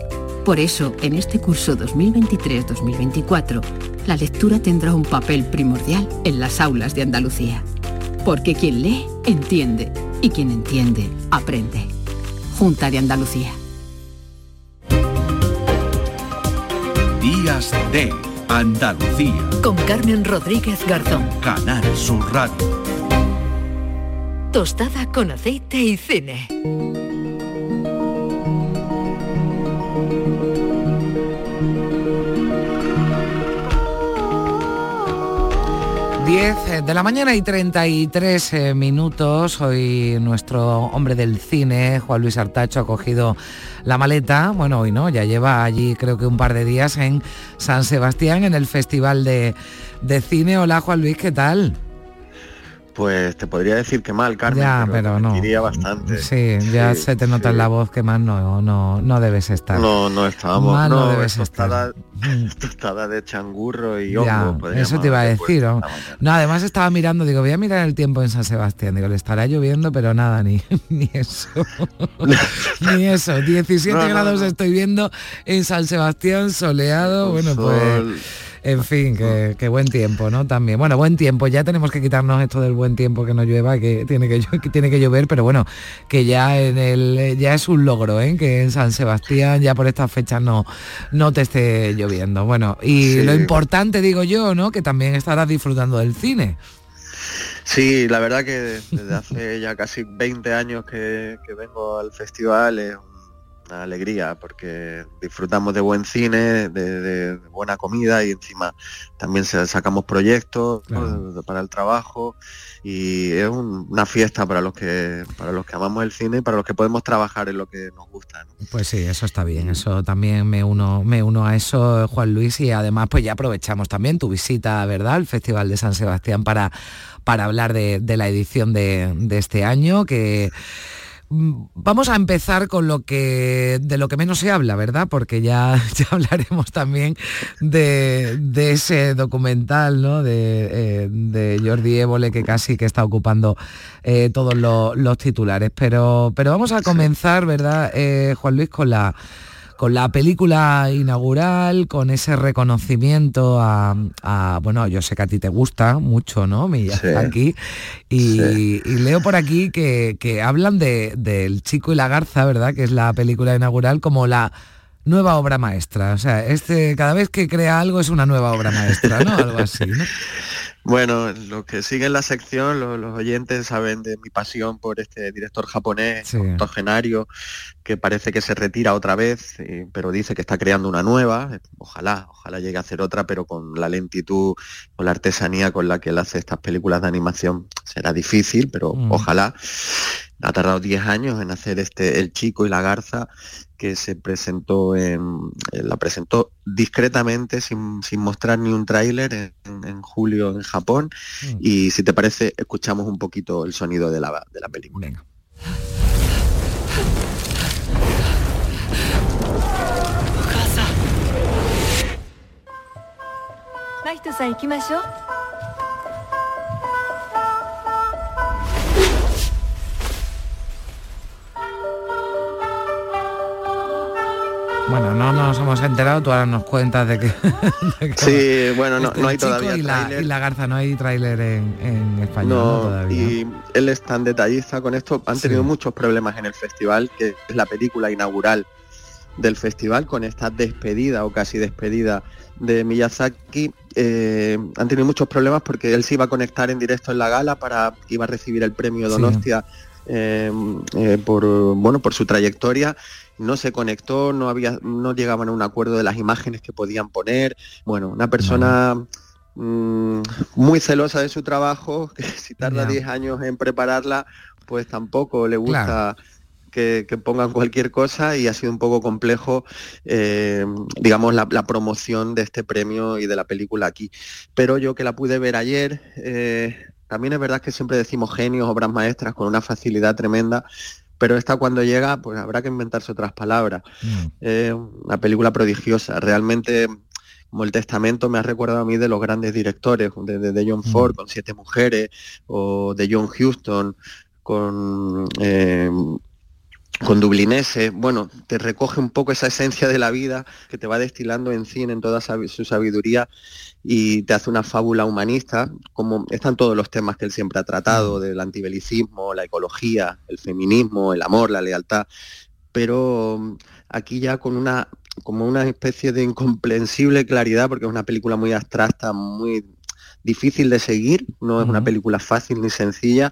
Speaker 19: Por eso, en este curso 2023-2024, la lectura tendrá un papel primordial en las aulas de Andalucía. Porque quien lee, entiende, y quien entiende, aprende. Junta de Andalucía.
Speaker 11: Días de Andalucía.
Speaker 8: Con Carmen Rodríguez Garzón.
Speaker 11: Canal Sur Radio
Speaker 8: tostada con aceite y cine.
Speaker 1: Diez eh, de la mañana y 33 eh, minutos. Hoy nuestro hombre del cine, Juan Luis Artacho, ha cogido la maleta. Bueno, hoy no, ya lleva allí creo que un par de días en San Sebastián, en el Festival de, de Cine. Hola Juan Luis, ¿qué tal?
Speaker 20: Pues te podría decir que mal, Carmen.
Speaker 1: Ya, pero, no.
Speaker 20: Iría bastante.
Speaker 1: Sí, ya se te nota en la voz que más no, no, no debes estar.
Speaker 20: No, no estábamos.
Speaker 1: Mal no,
Speaker 20: no
Speaker 1: debes
Speaker 20: tostada,
Speaker 1: estar.
Speaker 20: tostada de changurro y
Speaker 1: Ya,
Speaker 20: hongo.
Speaker 1: eso te iba a decir. ¿no? No, además estaba mirando, digo, voy a mirar el tiempo en San Sebastián. Digo, le estará lloviendo, pero nada, ni, ni eso. ni eso. 17
Speaker 20: No, no,
Speaker 1: grados estoy viendo en San Sebastián, soleado.
Speaker 20: Un
Speaker 1: bueno,
Speaker 20: sol.
Speaker 1: pues. En fin, que, que buen tiempo, ¿no? También. Bueno, buen tiempo. Ya tenemos que quitarnos esto del buen tiempo que no llueva, que tiene que, que tiene que llover, pero bueno, que ya en el ya es un logro, ¿eh? Que en San Sebastián ya por estas fechas no, no te esté lloviendo. Bueno, y
Speaker 20: Sí.
Speaker 1: lo importante digo yo, ¿no? Que también estarás disfrutando del cine.
Speaker 20: Sí, la verdad que desde hace ya casi 20 años que, que vengo al festival es una alegría porque disfrutamos de buen cine, de, de- de buena comida y encima también sacamos proyectos ¿no? para el trabajo y es un- una fiesta para los que para los que amamos el cine y para los que podemos trabajar en lo que nos gusta. ¿no?
Speaker 1: Pues sí, eso está bien, eso también me uno, me uno a eso, Juan Luis, y además pues ya aprovechamos también tu visita, ¿verdad?, al Festival de San Sebastián para, para hablar de, de la edición de, de este año, que vamos a empezar con lo que de lo que menos se habla, ¿verdad? Porque ya, ya hablaremos también de, de ese documental, ¿no? De, eh, de Jordi Évole que casi que está ocupando eh, todos los, los titulares. Pero, pero vamos a comenzar, ¿verdad, eh, Juan Luis, con la con la película inaugural, con ese reconocimiento a, a- bueno, yo sé que a ti te gusta mucho, ¿no? Miyazaki, y,
Speaker 20: Sí.
Speaker 1: y leo por aquí que, que hablan de, del Chico y la Garza, ¿verdad? Que es la película inaugural como la nueva obra maestra. O sea, este, cada vez que crea algo es una nueva obra maestra, ¿no? Algo así, ¿no?
Speaker 20: Bueno, los que siguen la sección, lo- los, oyentes saben de mi pasión por este director japonés,
Speaker 1: Sí.
Speaker 20: octogenario, que parece que se retira otra vez, eh, pero dice que está creando una nueva. Ojalá, ojalá llegue a hacer otra, pero con la lentitud, con la artesanía con la que él hace estas películas de animación será difícil, pero
Speaker 21: Mm.
Speaker 20: ojalá. Ha tardado 10 años en hacer este El Chico y la Garza, que se presentó en, eh, la presentó discretamente sin, sin mostrar ni un tráiler en, en julio en Japón. Y si te parece escuchamos un poquito el sonido de la, de la película.
Speaker 22: マヒ
Speaker 1: Bueno, no nos hemos enterado, tú ahora nos cuentas de que... de que
Speaker 20: Sí, bueno, no,
Speaker 1: este
Speaker 20: no hay todavía
Speaker 1: y la,
Speaker 20: tráiler.
Speaker 1: y la Garza, no hay tráiler en, en español ¿no?
Speaker 20: No,
Speaker 1: todavía.
Speaker 20: y él es tan detallista con esto. Han tenido muchos problemas en el festival, que es la película inaugural del festival, con esta despedida o casi despedida de Miyazaki. Eh, han tenido muchos problemas porque él se iba a conectar en directo en la gala para iba a recibir el premio
Speaker 1: Sí.
Speaker 20: Donostia eh, eh, por bueno por su trayectoria no se conectó no había no llegaban a un acuerdo de las imágenes que podían poner bueno una persona mm, muy celosa de su trabajo que si tarda
Speaker 1: Ya.
Speaker 20: 10 años en prepararla pues tampoco le gusta
Speaker 1: Claro.
Speaker 20: que, que pongan cualquier cosa y ha sido un poco complejo, eh, digamos, la, la promoción de este premio y de la película aquí. Pero yo que la pude ver ayer, eh, también es verdad que siempre decimos genios, obras maestras con una facilidad tremenda, pero esta cuando llega, pues habrá que inventarse otras palabras. Eh, una película prodigiosa, realmente como el testamento me ha recordado a mí de los grandes directores, de, de- de John Ford con Siete Mujeres, o de John Huston con, eh, con Dublinese. Bueno, te recoge un poco esa esencia de la vida que te va destilando en cine, en toda su sabiduría, y te hace una fábula humanista, como están todos los temas que él siempre ha tratado, del antibelicismo, la ecología, el feminismo, el amor, la lealtad, pero mm, aquí ya con una como una especie de incomprensible claridad, porque es una película muy abstracta, muy difícil de seguir, no es una película fácil ni sencilla,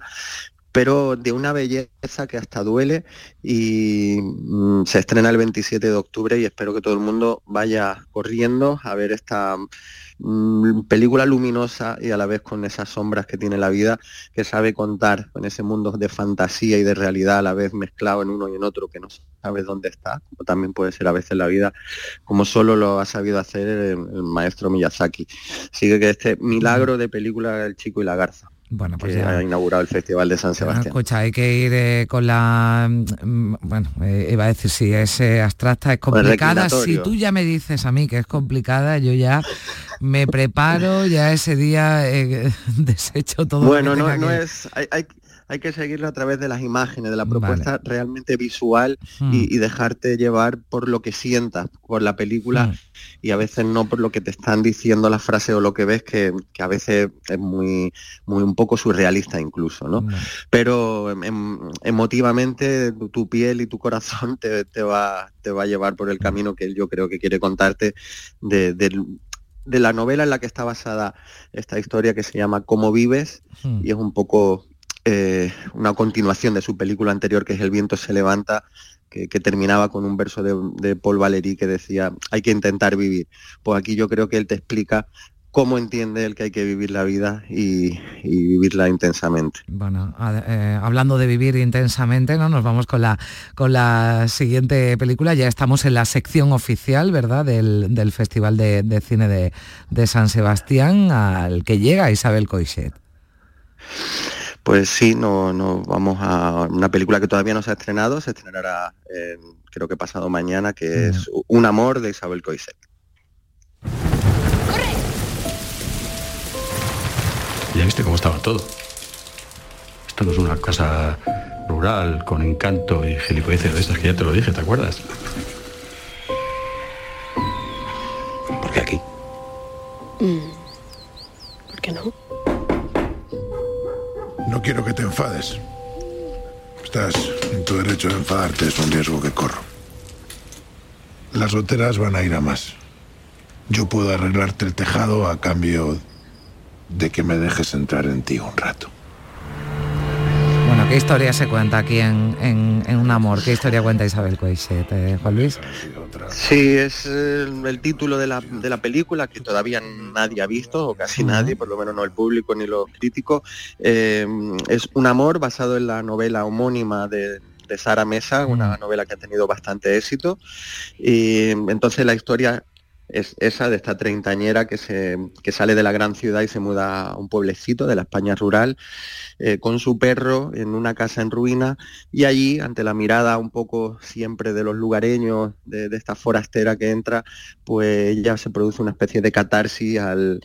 Speaker 20: pero de una belleza que hasta duele y mm, se estrena el 27 de octubre y espero que todo el mundo vaya corriendo a ver esta mm, película luminosa y a la vez con esas sombras que tiene la vida, que sabe contar con ese mundo de fantasía y de realidad a la vez mezclado en uno y en otro que no sabes dónde está, como también puede ser a veces la vida, como solo lo ha sabido hacer el, el maestro Miyazaki. Así que este milagro de película El chico y la garza.
Speaker 1: Bueno, pues
Speaker 20: que
Speaker 1: ya-
Speaker 20: ha inaugurado el Festival de San Sebastián.
Speaker 1: Escucha, hay que ir eh, con la... mm, Bueno, eh, iba a decir, si es eh, abstracta, es complicada. Si tú ya me dices a mí que es complicada, yo ya me preparo, ya ese día eh, desecho todo. lo
Speaker 20: Bueno,
Speaker 1: que
Speaker 20: no, no
Speaker 1: que-
Speaker 20: es, hay, hay, hay que seguirlo a través de las imágenes, de la propuesta realmente visual
Speaker 1: Hmm.
Speaker 20: y, y dejarte llevar por lo que sientas, por la película
Speaker 1: Hmm.
Speaker 20: y a veces no por lo que te están diciendo las frases o lo que ves, que, que a veces es muy, muy un poco surrealista incluso, ¿no? Pero em- em- emotivamente tu, piel y tu corazón te, te va, te va a llevar por el camino que yo creo que quiere contarte de, de la novela en la que está basada esta historia que se llama Cómo vives
Speaker 1: Hmm.
Speaker 20: y es un poco eh, una continuación de su película anterior que es El viento se levanta, que, terminaba con un verso de, Paul Valéry que decía hay que intentar vivir. Pues aquí yo creo que él te explica cómo entiende él que hay que vivir la vida y, vivirla intensamente.
Speaker 1: Bueno, eh, hablando de vivir intensamente, ¿no? Nos vamos con la con la siguiente película. Ya estamos en la sección oficial, ¿verdad? Del, del Festival de, de Cine de, de San Sebastián, al que llega Isabel Coixet.
Speaker 20: Pues sí, no, no, vamos a una película que todavía no se ha estrenado, se estrenará eh, creo que pasado mañana, que es Un amor de Isabel Coixet.
Speaker 23: Ya viste cómo estaba todo. Esto no es una casa rural con encanto y gilipolleces de estas que ya te lo dije, ¿te acuerdas?
Speaker 21: ¿Por qué aquí? ¿Por qué no?
Speaker 24: No quiero que te enfades. Estás en tu derecho de enfadarte, es un riesgo que corro. Las goteras van a ir a más. Yo puedo arreglarte el tejado a cambio de que me dejes entrar en ti un rato.
Speaker 1: Bueno, ¿qué historia se cuenta aquí en, en- Un amor? ¿Qué historia cuenta Isabel Coixet, eh, Juan Luis?
Speaker 20: Sí, es el título de la, de la película que todavía nadie ha visto, o casi nadie, por lo menos no el público ni los críticos. Eh, es un amor basado en la novela homónima de, de Sara Mesa, una novela que ha tenido bastante éxito. Y entonces la historia es esa de esta treintañera que, se, que sale de la gran ciudad y se muda a un pueblecito de la España rural eh, con su perro en una casa en ruina y allí, ante la mirada un poco siempre de los lugareños, de, de esta forastera que entra, pues ya se produce una especie de catarsis al-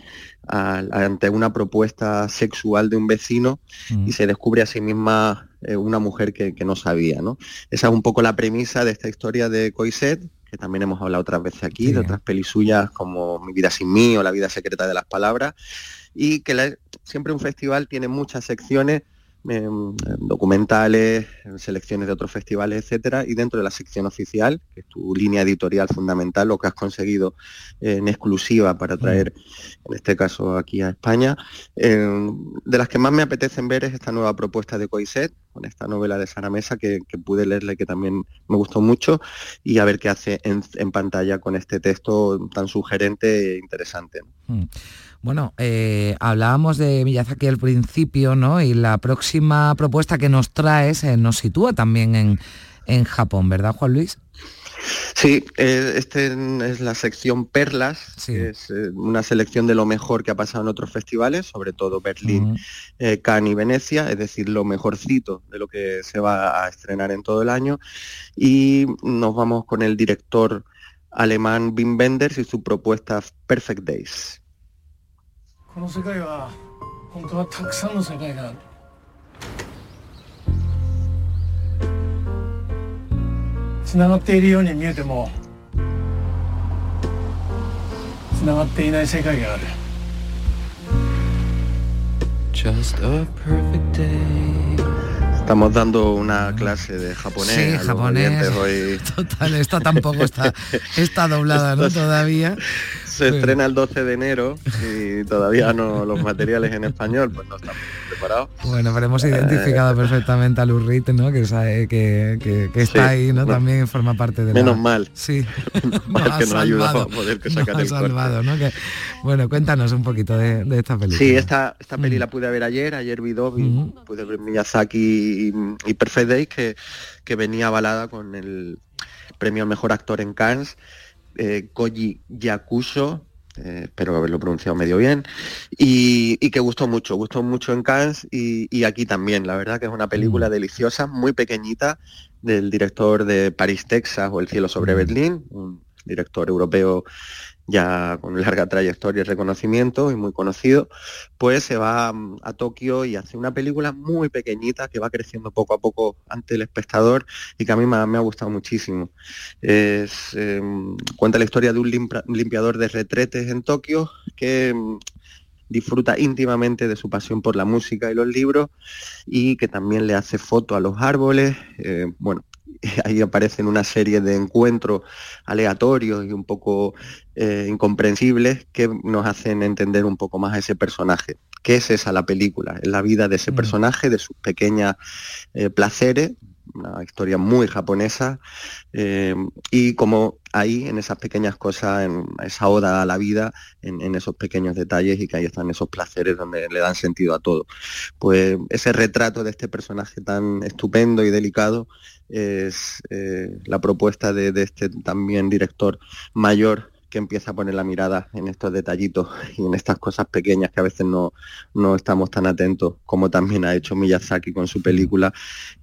Speaker 20: al- ante una propuesta sexual de un vecino y se descubre a sí misma eh, una mujer que, que no sabía. ¿no? Esa es un poco la premisa de esta historia de Coiset, que también hemos hablado otras veces aquí, de otras pelis suyas como Mi vida sin mí o La vida secreta de las palabras, y que la- siempre un festival tiene muchas secciones, documentales, selecciones de otros festivales, etcétera, y dentro de la sección oficial, que es tu línea editorial fundamental, lo que has conseguido en exclusiva para traer, en este caso aquí a España, de las que más me apetecen ver es esta nueva propuesta de Coiset, con esta novela de Sara Mesa que, pude leerle que también me gustó mucho, y a ver qué hace en, en pantalla con este texto tan sugerente e interesante.
Speaker 1: Mm. Bueno, eh, hablábamos de Miyazaki al principio, ¿no? Y la próxima propuesta que nos traes eh, nos sitúa también en, en Japón, ¿verdad, Juan Luis?
Speaker 20: Sí, eh, este es la sección Perlas, que es eh, una selección de lo mejor que ha pasado en otros festivales, sobre todo Berlín, eh, Cannes y Venecia, es decir, lo mejorcito de lo que se va a estrenar en todo el año. Y nos vamos con el director alemán Wim Wenders y su propuesta Perfect Days.
Speaker 25: この世界は本当はたくさんの世界があるつながっているように見えてもつながっていない世界がある
Speaker 26: Just a perfect day.
Speaker 20: Estamos dando una clase de japonés.
Speaker 1: Sí,
Speaker 20: a los
Speaker 1: japonés.
Speaker 20: oyentes hoy.
Speaker 1: Total, esta tampoco está, está doblada, ¿no?
Speaker 20: Esto-
Speaker 1: Todavía.
Speaker 20: se estrena el 12 de enero y todavía no los materiales en español, pues no estamos preparados.
Speaker 1: Bueno, pero hemos identificado perfectamente a Lurrit, ¿no? Que, sabe- que, que- que está
Speaker 20: Sí,
Speaker 1: ahí, ¿no?
Speaker 20: bueno.
Speaker 1: También forma parte de la...
Speaker 20: Menos mal.
Speaker 1: Sí.
Speaker 20: Mal
Speaker 1: ha
Speaker 20: que nos ha ayudado
Speaker 1: salvado,
Speaker 20: a poder que sacar el
Speaker 1: salvado, ¿no? Que- bueno, cuéntanos un poquito de, de esta película.
Speaker 20: Sí, esta, esta peli
Speaker 1: Mm.
Speaker 20: la pude ver ayer, ayer vi dos, vi- pude ver Miyazaki y, y Perfect Days, que, que venía avalada con el premio al mejor actor en Cannes, eh, Koji Yakuso, eh, espero haberlo pronunciado medio bien, y, y que gustó mucho, gustó mucho en Cannes y, y aquí también, la verdad que es una película deliciosa, muy pequeñita, del director de París, Texas o El cielo sobre Berlín, un director europeo ya con larga trayectoria y reconocimiento y muy conocido, pues se va mm, a Tokio y hace una película muy pequeñita que va creciendo poco a poco ante el espectador y que a mí me ha, gustado muchísimo. Eh, cuenta la historia de un limpiador de retretes en Tokio que mm, disfruta íntimamente de su pasión por la música y los libros y que también le hace foto a los árboles. eh, bueno, ahí aparecen una serie de encuentros aleatorios y un poco eh, incomprensibles que nos hacen entender un poco más a ese personaje. ¿Qué es esa la película? Es la vida de ese personaje, de sus pequeñas eh, placeres, una historia muy japonesa, eh, y como ahí, en esas pequeñas cosas, en esa oda a la vida, en, en esos pequeños detalles y que ahí están esos placeres donde le dan sentido a todo. Pues ese retrato de este personaje tan estupendo y delicado es eh, la propuesta de, de este también director mayor que empieza a poner la mirada en estos detallitos y en estas cosas pequeñas que a veces no, no estamos tan atentos, como también ha hecho Miyazaki con su película,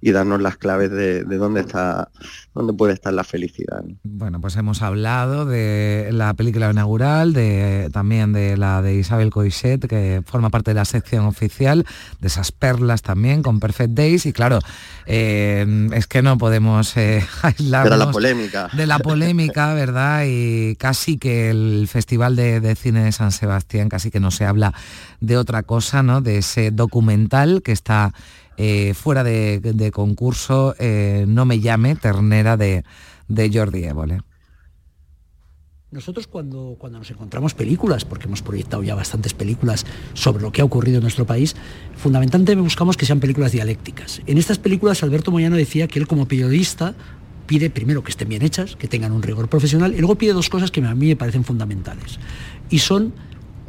Speaker 20: y darnos las claves de, de dónde está, dónde puede estar la felicidad. ¿no?
Speaker 1: Bueno, pues hemos hablado de la película inaugural, de, también de la de Isabel Coixet, que forma parte de la sección oficial, de esas perlas también, con Perfect Days, y claro, eh, es que no podemos eh, aislarnos
Speaker 20: la polémica.
Speaker 1: de la polémica, ¿verdad? Y casi que el Festival de, Cine de San Sebastián, casi que no se habla de otra cosa, ¿no? De ese documental que está eh, fuera de, concurso, eh, No me llame, Ternera de, de Jordi Évole.
Speaker 27: Nosotros cuando, cuando nos encontramos películas, porque hemos proyectado ya bastantes películas sobre lo que ha ocurrido en nuestro país, fundamentalmente buscamos que sean películas dialécticas. En estas películas Alberto Moyano decía que él como periodista pide primero que estén bien hechas, que tengan un rigor profesional, y luego pide dos cosas que a mí me parecen fundamentales. Y son,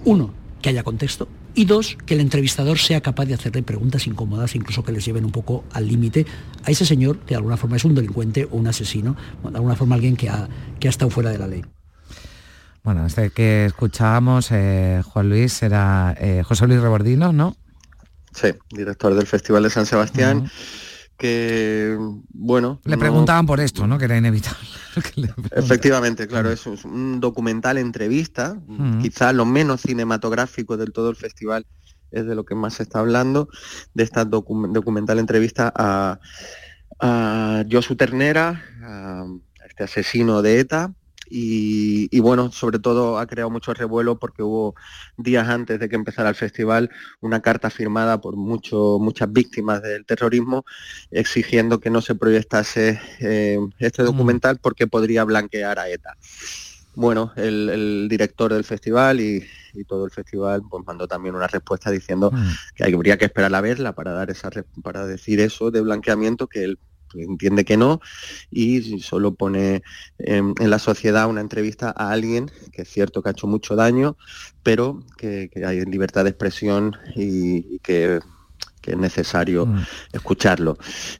Speaker 27: uno, que haya contexto, y dos, que el entrevistador sea capaz de hacerle preguntas incómodas, incluso que les lleven un poco al límite a ese señor que de alguna forma es un delincuente o un asesino, de alguna forma alguien que ha, que ha estado fuera de la ley.
Speaker 1: Bueno, este que escuchábamos, eh, Juan Luis, era eh, José Luis Rebordino, ¿no?
Speaker 20: Sí, director del Festival de San Sebastián, que, bueno...
Speaker 1: Le
Speaker 20: no-
Speaker 1: preguntaban por esto, ¿no? Que era inevitable.
Speaker 20: Efectivamente, claro, es un- documental entrevista,
Speaker 1: Mm.
Speaker 20: quizá lo menos cinematográfico del todo el festival es de lo que más se está hablando, de esta docu- documental entrevista a, a Josu Ternera, a este asesino de ETA, y, y bueno, sobre todo ha creado mucho revuelo porque hubo días antes de que empezara el festival una carta firmada por mucho, muchas víctimas del terrorismo exigiendo que no se proyectase eh, este documental porque podría blanquear a ETA. Bueno, el, el director del festival y, y todo el festival pues mandó también una respuesta diciendo que habría que esperar a verla para dar esa para decir eso de blanqueamiento que él entiende que no y solo pone em, en la sociedad una entrevista a alguien que es cierto que ha hecho mucho daño pero que, hay libertad de expresión y que, que es necesario escucharlo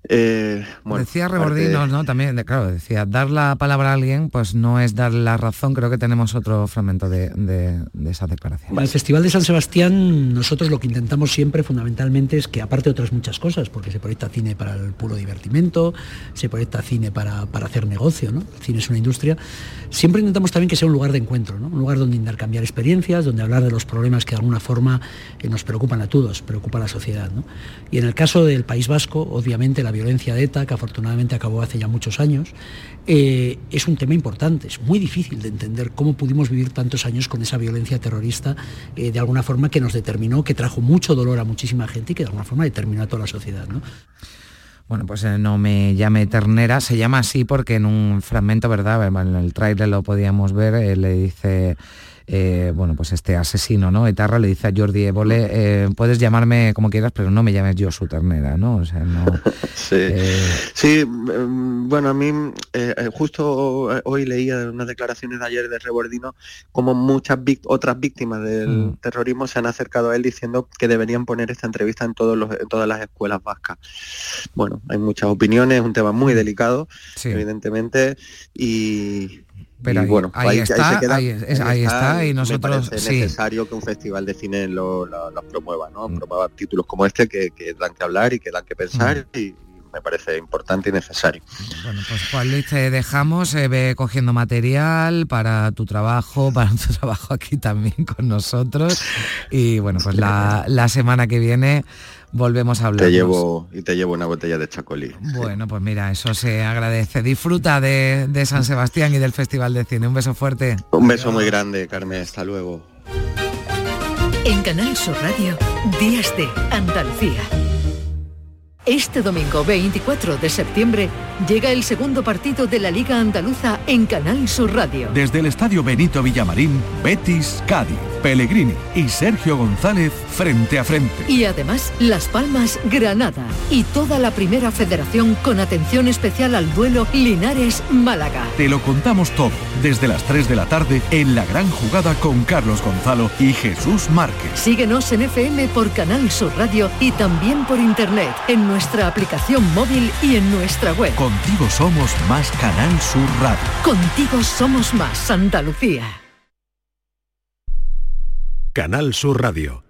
Speaker 20: Eh, bueno,
Speaker 1: decía
Speaker 20: aparte-
Speaker 1: Rebordino, ¿no? También, de- claro, decía, dar la palabra a alguien, pues no es darle la razón. Creo que tenemos otro fragmento de, de- de esa declaración.
Speaker 27: En el Festival de San Sebastián nosotros lo que intentamos siempre fundamentalmente es que aparte de otras muchas cosas, porque se proyecta cine para el puro divertimento, se proyecta cine para, para hacer negocio, ¿no? El cine es una industria, siempre intentamos también que sea un lugar de encuentro, ¿no? un lugar donde intercambiar experiencias, donde hablar de los problemas que de alguna forma eh, nos preocupan a todos, preocupa a la sociedad. ¿no? Y en el caso del País Vasco, obviamente la violencia de ETA, que afortunadamente acabó hace ya muchos años, eh, es un tema importante. Es muy difícil de entender cómo pudimos vivir tantos años con esa violencia terrorista, eh, de alguna forma que nos determinó, que trajo mucho dolor a muchísima gente y que de alguna forma determinó a toda la sociedad. ¿no?
Speaker 1: Bueno, pues eh, no me llame ternera, se llama así porque en un fragmento, ¿verdad? En el tráiler lo podíamos ver, le dice eh, bueno, pues este asesino, ¿no? Etarra le dice a Jordi Évole, eh, puedes llamarme como quieras, pero no me llames yo su ternera, ¿no? O sea, no...
Speaker 20: sí. sí, mm, bueno, a mí justo hoy leía unas declaraciones de ayer de Rebordino como muchas otras víctimas del mm. terrorismo se han acercado a él diciendo que deberían poner esta entrevista en, todos los, en todas las escuelas vascas. Bueno, hay muchas opiniones, es un tema muy delicado, evidentemente, y,
Speaker 1: pero bueno, ahí, está, ahí, está, y nosotros
Speaker 20: es necesario que un festival de cine lo, promueva, ¿no? Mm. Promueva títulos como este que, dan que hablar y que dan que pensar mm. y, me parece importante y necesario.
Speaker 1: Bueno, pues Juan Luis, te dejamos, eh, ve cogiendo material para tu trabajo, para tu trabajo aquí también con nosotros. Y bueno, pues la, la semana que viene volvemos a hablar.
Speaker 20: Te llevo y te llevo una botella de chacolí.
Speaker 1: Bueno, pues mira, eso se agradece. Disfruta de, de, San Sebastián y del Festival de Cine. Un beso fuerte.
Speaker 20: Un beso muy grande, Carmen. Hasta luego.
Speaker 8: En Canal Sur Radio, Días de Andalucía. Este domingo 24 de septiembre llega el segundo partido de la Liga Andaluza en Canal Sur Radio.
Speaker 11: Desde el Estadio Benito Villamarín, Betis, Cádiz. Pellegrini y Sergio González frente a frente.
Speaker 8: Y además Las Palmas, Granada y toda la primera federación con atención especial al duelo Linares-Málaga.
Speaker 11: Te lo contamos todo desde las 3 de la tarde en la gran jugada con Carlos Gonzalo y Jesús Márquez.
Speaker 8: Síguenos en FM por Canal Sur Radio y también por internet en nuestra aplicación móvil y en nuestra web.
Speaker 11: Contigo somos más Canal Sur Radio.
Speaker 8: Contigo somos más Andalucía.
Speaker 11: Canal Sur Radio.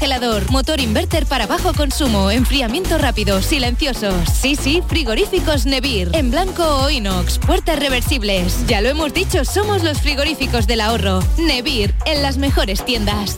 Speaker 28: motor inverter para bajo consumo, enfriamiento rápido, silenciosos. Sí, sí, frigoríficos Nevir, en blanco o inox, puertas reversibles. Ya lo hemos dicho, somos los frigoríficos del ahorro. Nevir, en las mejores tiendas.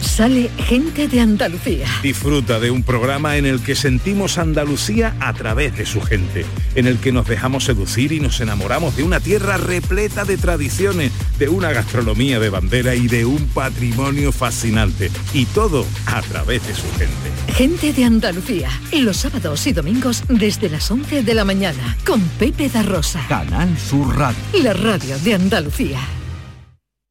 Speaker 8: Sale gente de Andalucía.
Speaker 29: Disfruta de un programa en el que sentimos Andalucía a través de su gente, en el que nos dejamos seducir y nos enamoramos de una tierra repleta de tradiciones, de una gastronomía de bandera y de un patrimonio fascinante. Y todo a través de su gente.
Speaker 8: Gente de Andalucía, los sábados y domingos desde las 11 de la mañana, con Pepe da Rosa.
Speaker 11: Canal Sur Radio.
Speaker 8: La radio de Andalucía.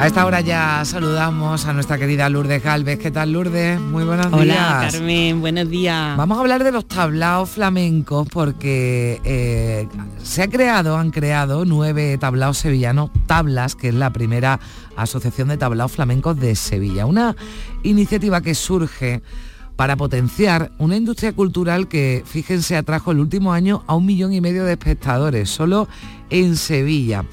Speaker 1: A esta hora ya saludamos a nuestra querida Lourdes Galvez. ¿Qué tal, Lourdes? Muy buenos días.
Speaker 30: Hola, Carmen. Buenos días.
Speaker 1: Vamos a hablar de los tablaos flamencos porque eh, se ha creado, han creado nueve tablaos sevillanos, Tablas, que es la primera asociación de tablaos flamencos de Sevilla. Una iniciativa que surge para potenciar una industria cultural que, fíjense, atrajo el último año a un millón y medio de espectadores, solo en Sevilla.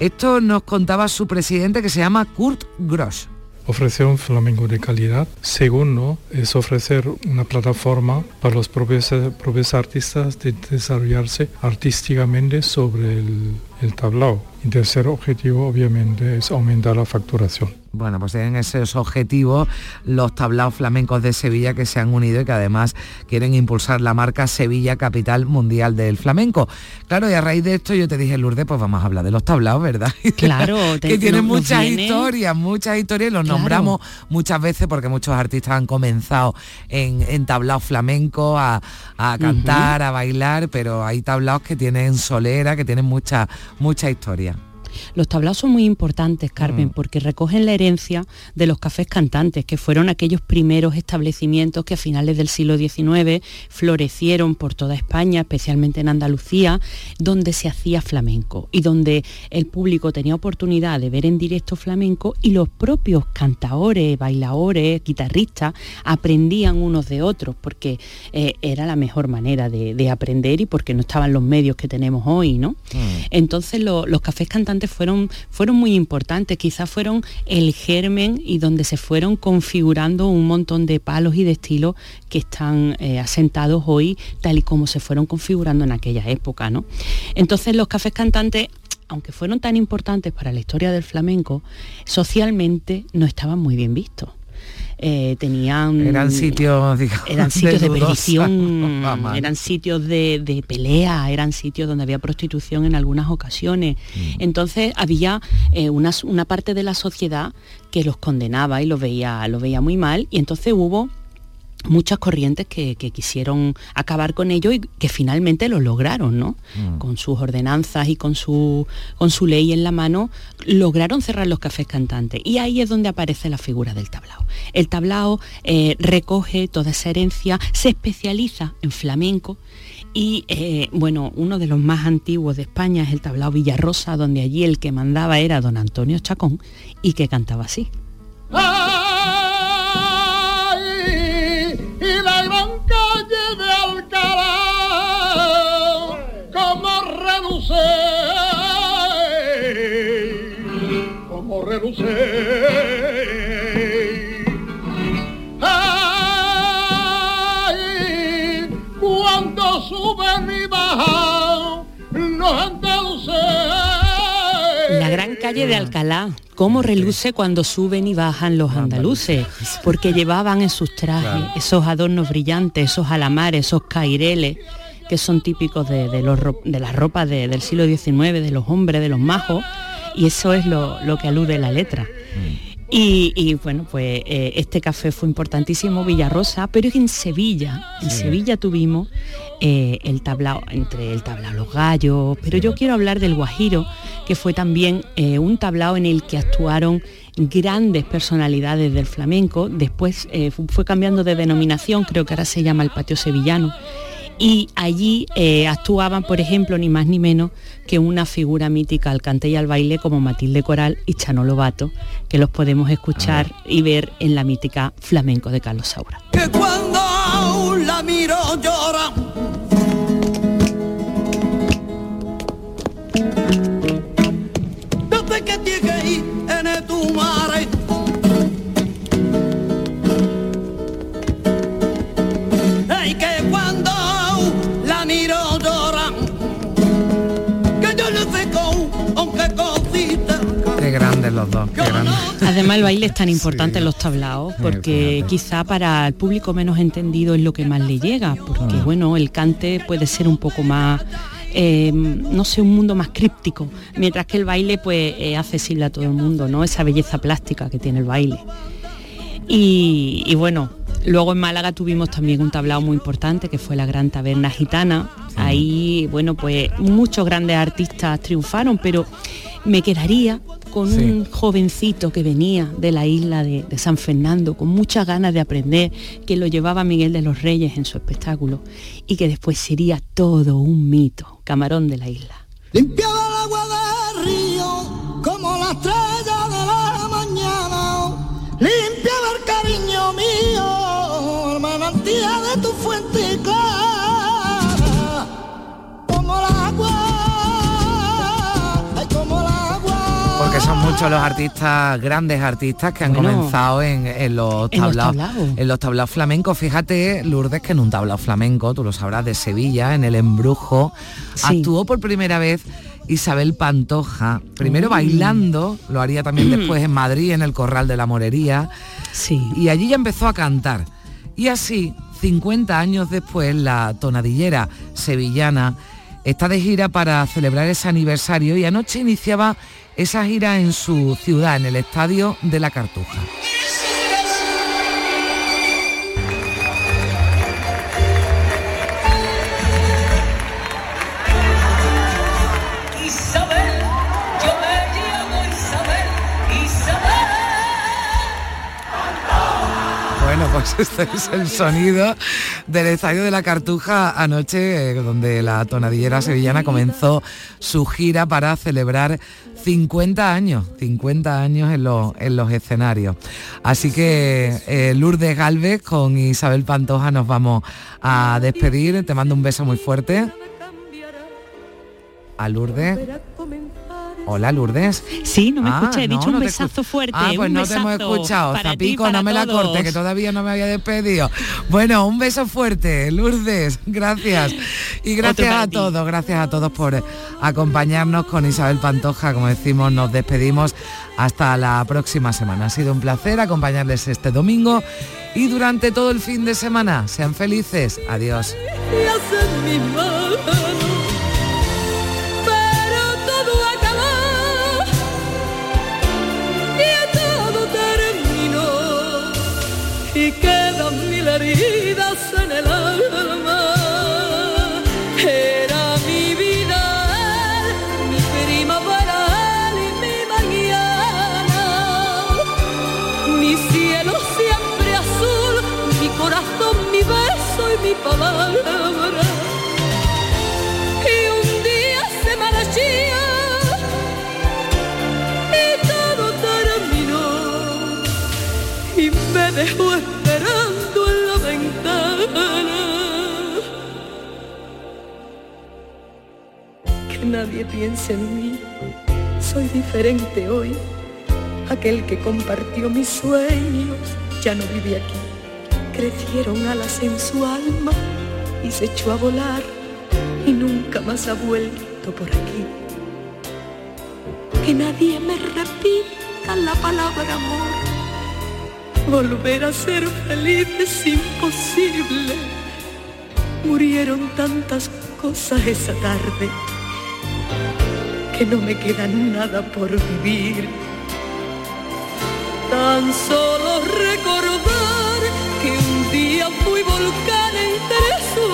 Speaker 1: Esto nos contaba su presidente que se llama Kurt Grosch.
Speaker 31: Ofrecer un flamenco de calidad. Segundo, es ofrecer una plataforma para los propios, propios artistas de desarrollarse artísticamente sobre el, el tablao. Y tercer objetivo, obviamente, es aumentar la facturación.
Speaker 1: Bueno, pues tienen esos objetivos los tablaos flamencos de Sevilla que se han unido y que además quieren impulsar la marca Sevilla Capital Mundial del Flamenco. Claro, y a raíz de esto yo te dije, Lourdes, pues vamos a hablar de los tablaos, ¿verdad?
Speaker 32: Claro,
Speaker 1: que tienen muchas historias, muchas historias, los nombramos muchas veces porque muchos artistas han comenzado en, en tablaos flamencos a, a cantar, a bailar, pero hay tablaos que tienen solera, que tienen mucha, mucha historia.
Speaker 32: Los tablaos son muy importantes, Carmen,
Speaker 1: Mm.
Speaker 32: porque recogen la herencia de los cafés cantantes, que fueron aquellos primeros establecimientos que a finales del siglo XIX florecieron por toda España, especialmente en Andalucía, donde se hacía flamenco y donde el público tenía oportunidad de ver en directo flamenco y los propios cantaores, bailadores, guitarristas aprendían unos de otros, porque eh, era la mejor manera de, de aprender y porque no estaban los medios que tenemos hoy, ¿no? Entonces lo- los cafés cantantes fueron, fueron muy importantes, quizás fueron el germen y donde se fueron configurando un montón de palos y de estilos que están eh, asentados hoy tal y como se fueron configurando en aquella época. ¿no? Entonces los cafés cantantes aunque fueron tan importantes para la historia del flamenco, socialmente no estaban muy bien vistos. Eh, tenían
Speaker 1: Eran sitios, digamos,
Speaker 32: eran sitios de, perdición,
Speaker 1: fama, ¿no?
Speaker 32: eran sitios de, de pelea, eran sitios donde había prostitución en algunas ocasiones. Entonces había eh, una, una parte de la sociedad que los condenaba y los veía, los veía muy mal y entonces hubo muchas corrientes que, que quisieron acabar con ello y que finalmente lo lograron, ¿no? Con sus ordenanzas y con su, con su ley en la mano, lograron cerrar los cafés cantantes. Y ahí es donde aparece la figura del tablao. El tablao eh, recoge toda esa herencia, se especializa en flamenco y eh, bueno, uno de los más antiguos de España es el tablao Villarrosa, donde allí el que mandaba era don Antonio Chacón y que cantaba así.
Speaker 25: Ay, Ay, cuando suben y bajan los andaluces.
Speaker 32: La gran calle de Alcalá, cómo reluce cuando suben y bajan los andaluces, porque llevaban en sus trajes esos adornos brillantes, esos alamares, esos caireles, que son típicos de, de los ro- de las ropas de- del siglo XIX, de los hombres, de los majos, y eso es lo, lo que alude la letra. Y, y, bueno, pues eh, este café fue importantísimo, Villarrosa, pero en Sevilla, en
Speaker 33: Sí.
Speaker 32: Sevilla tuvimos eh, el tablao, entre el tablao Los Gallos, pero yo quiero hablar del Guajiro, que fue también eh, un tablao en el que actuaron grandes personalidades del flamenco, después fu- fue cambiando de denominación, creo que ahora se llama el Patio Sevillano, y allí eh, actuaban, por ejemplo, ni más ni menos que una figura mítica al cante y al baile como Matilde Coral y Chano Lobato, que los podemos escuchar y ver en la mítica Flamenco de Carlos Saura.
Speaker 33: que cuando la miro llora.
Speaker 1: Qué grandes los dos, qué grandes.
Speaker 32: Además el baile es tan importante en los tablaos porque quizá para el público menos entendido es lo que más le llega, porque
Speaker 1: Ah.
Speaker 32: bueno, el cante puede ser un poco más, eh, no sé, un mundo más críptico, mientras que el baile pues es accesible a todo el mundo, ¿no? Esa belleza plástica que tiene el baile. Y, y bueno, luego en Málaga tuvimos también un tablao muy importante que fue la Gran Taberna Gitana. Ahí, bueno, pues muchos grandes artistas triunfaron, pero me quedaría con
Speaker 1: Sí.
Speaker 32: un jovencito que venía de la isla de, de San Fernando, con muchas ganas de aprender, que lo llevaba Miguel de los Reyes en su espectáculo y que después sería todo un mito, camarón de la isla.
Speaker 33: Limpiaba el
Speaker 1: muchos los artistas, grandes artistas que han
Speaker 32: Bueno,
Speaker 1: comenzado en, en los
Speaker 32: en los
Speaker 1: tablaos, en los tablaos flamencos. Fíjate, Lourdes, que en un tablao flamenco, tú lo sabrás, de Sevilla, en el Embrujo,
Speaker 32: Sí.
Speaker 1: actuó por primera vez Isabel Pantoja, primero
Speaker 32: Mm.
Speaker 1: bailando, lo haría también después en Madrid, en el Corral de la Morería.
Speaker 32: Sí.
Speaker 1: Y allí ya empezó a cantar. Y así, 50 años después, la tonadillera sevillana está de gira para celebrar ese aniversario y anoche iniciaba esa gira en su ciudad, en el Estadio de la Cartuja.
Speaker 33: Isabel, yo me llamo Isabel, Isabel.
Speaker 1: Bueno, pues este es el sonido del Estadio de la Cartuja anoche, eh, donde la tonadillera sevillana comenzó su gira para celebrar 50 años, 50 años en, los- en los escenarios. Así que eh, Lourdes Galvez con Isabel Pantoja nos vamos a despedir. Te mando un beso muy fuerte. A Lourdes. Hola Lourdes.
Speaker 32: Sí, no me escuché, he dicho un
Speaker 1: no
Speaker 32: besazo fuerte,
Speaker 1: Ah, pues
Speaker 32: un
Speaker 1: no te hemos escuchado. Zapico, no me la corte, que todavía no me había despedido. Bueno, un beso fuerte, Lourdes, gracias. Y gracias a
Speaker 32: ti.
Speaker 1: todos, gracias a todos por acompañarnos con Isabel Pantoja, como decimos, nos despedimos hasta la próxima semana. Ha sido un placer acompañarles este domingo y durante todo el fin de semana. Sean felices. Adiós.
Speaker 33: Nadie piense en mí, soy diferente hoy. Aquel que compartió mis sueños ya no vive aquí. Crecieron alas en su alma y se echó a volar y nunca más ha vuelto por aquí. Que nadie me repita la palabra amor. Volver a ser feliz es imposible. Murieron tantas cosas esa tarde que no me queda nada por vivir. Tan solo recordar que un día fui volcán entre su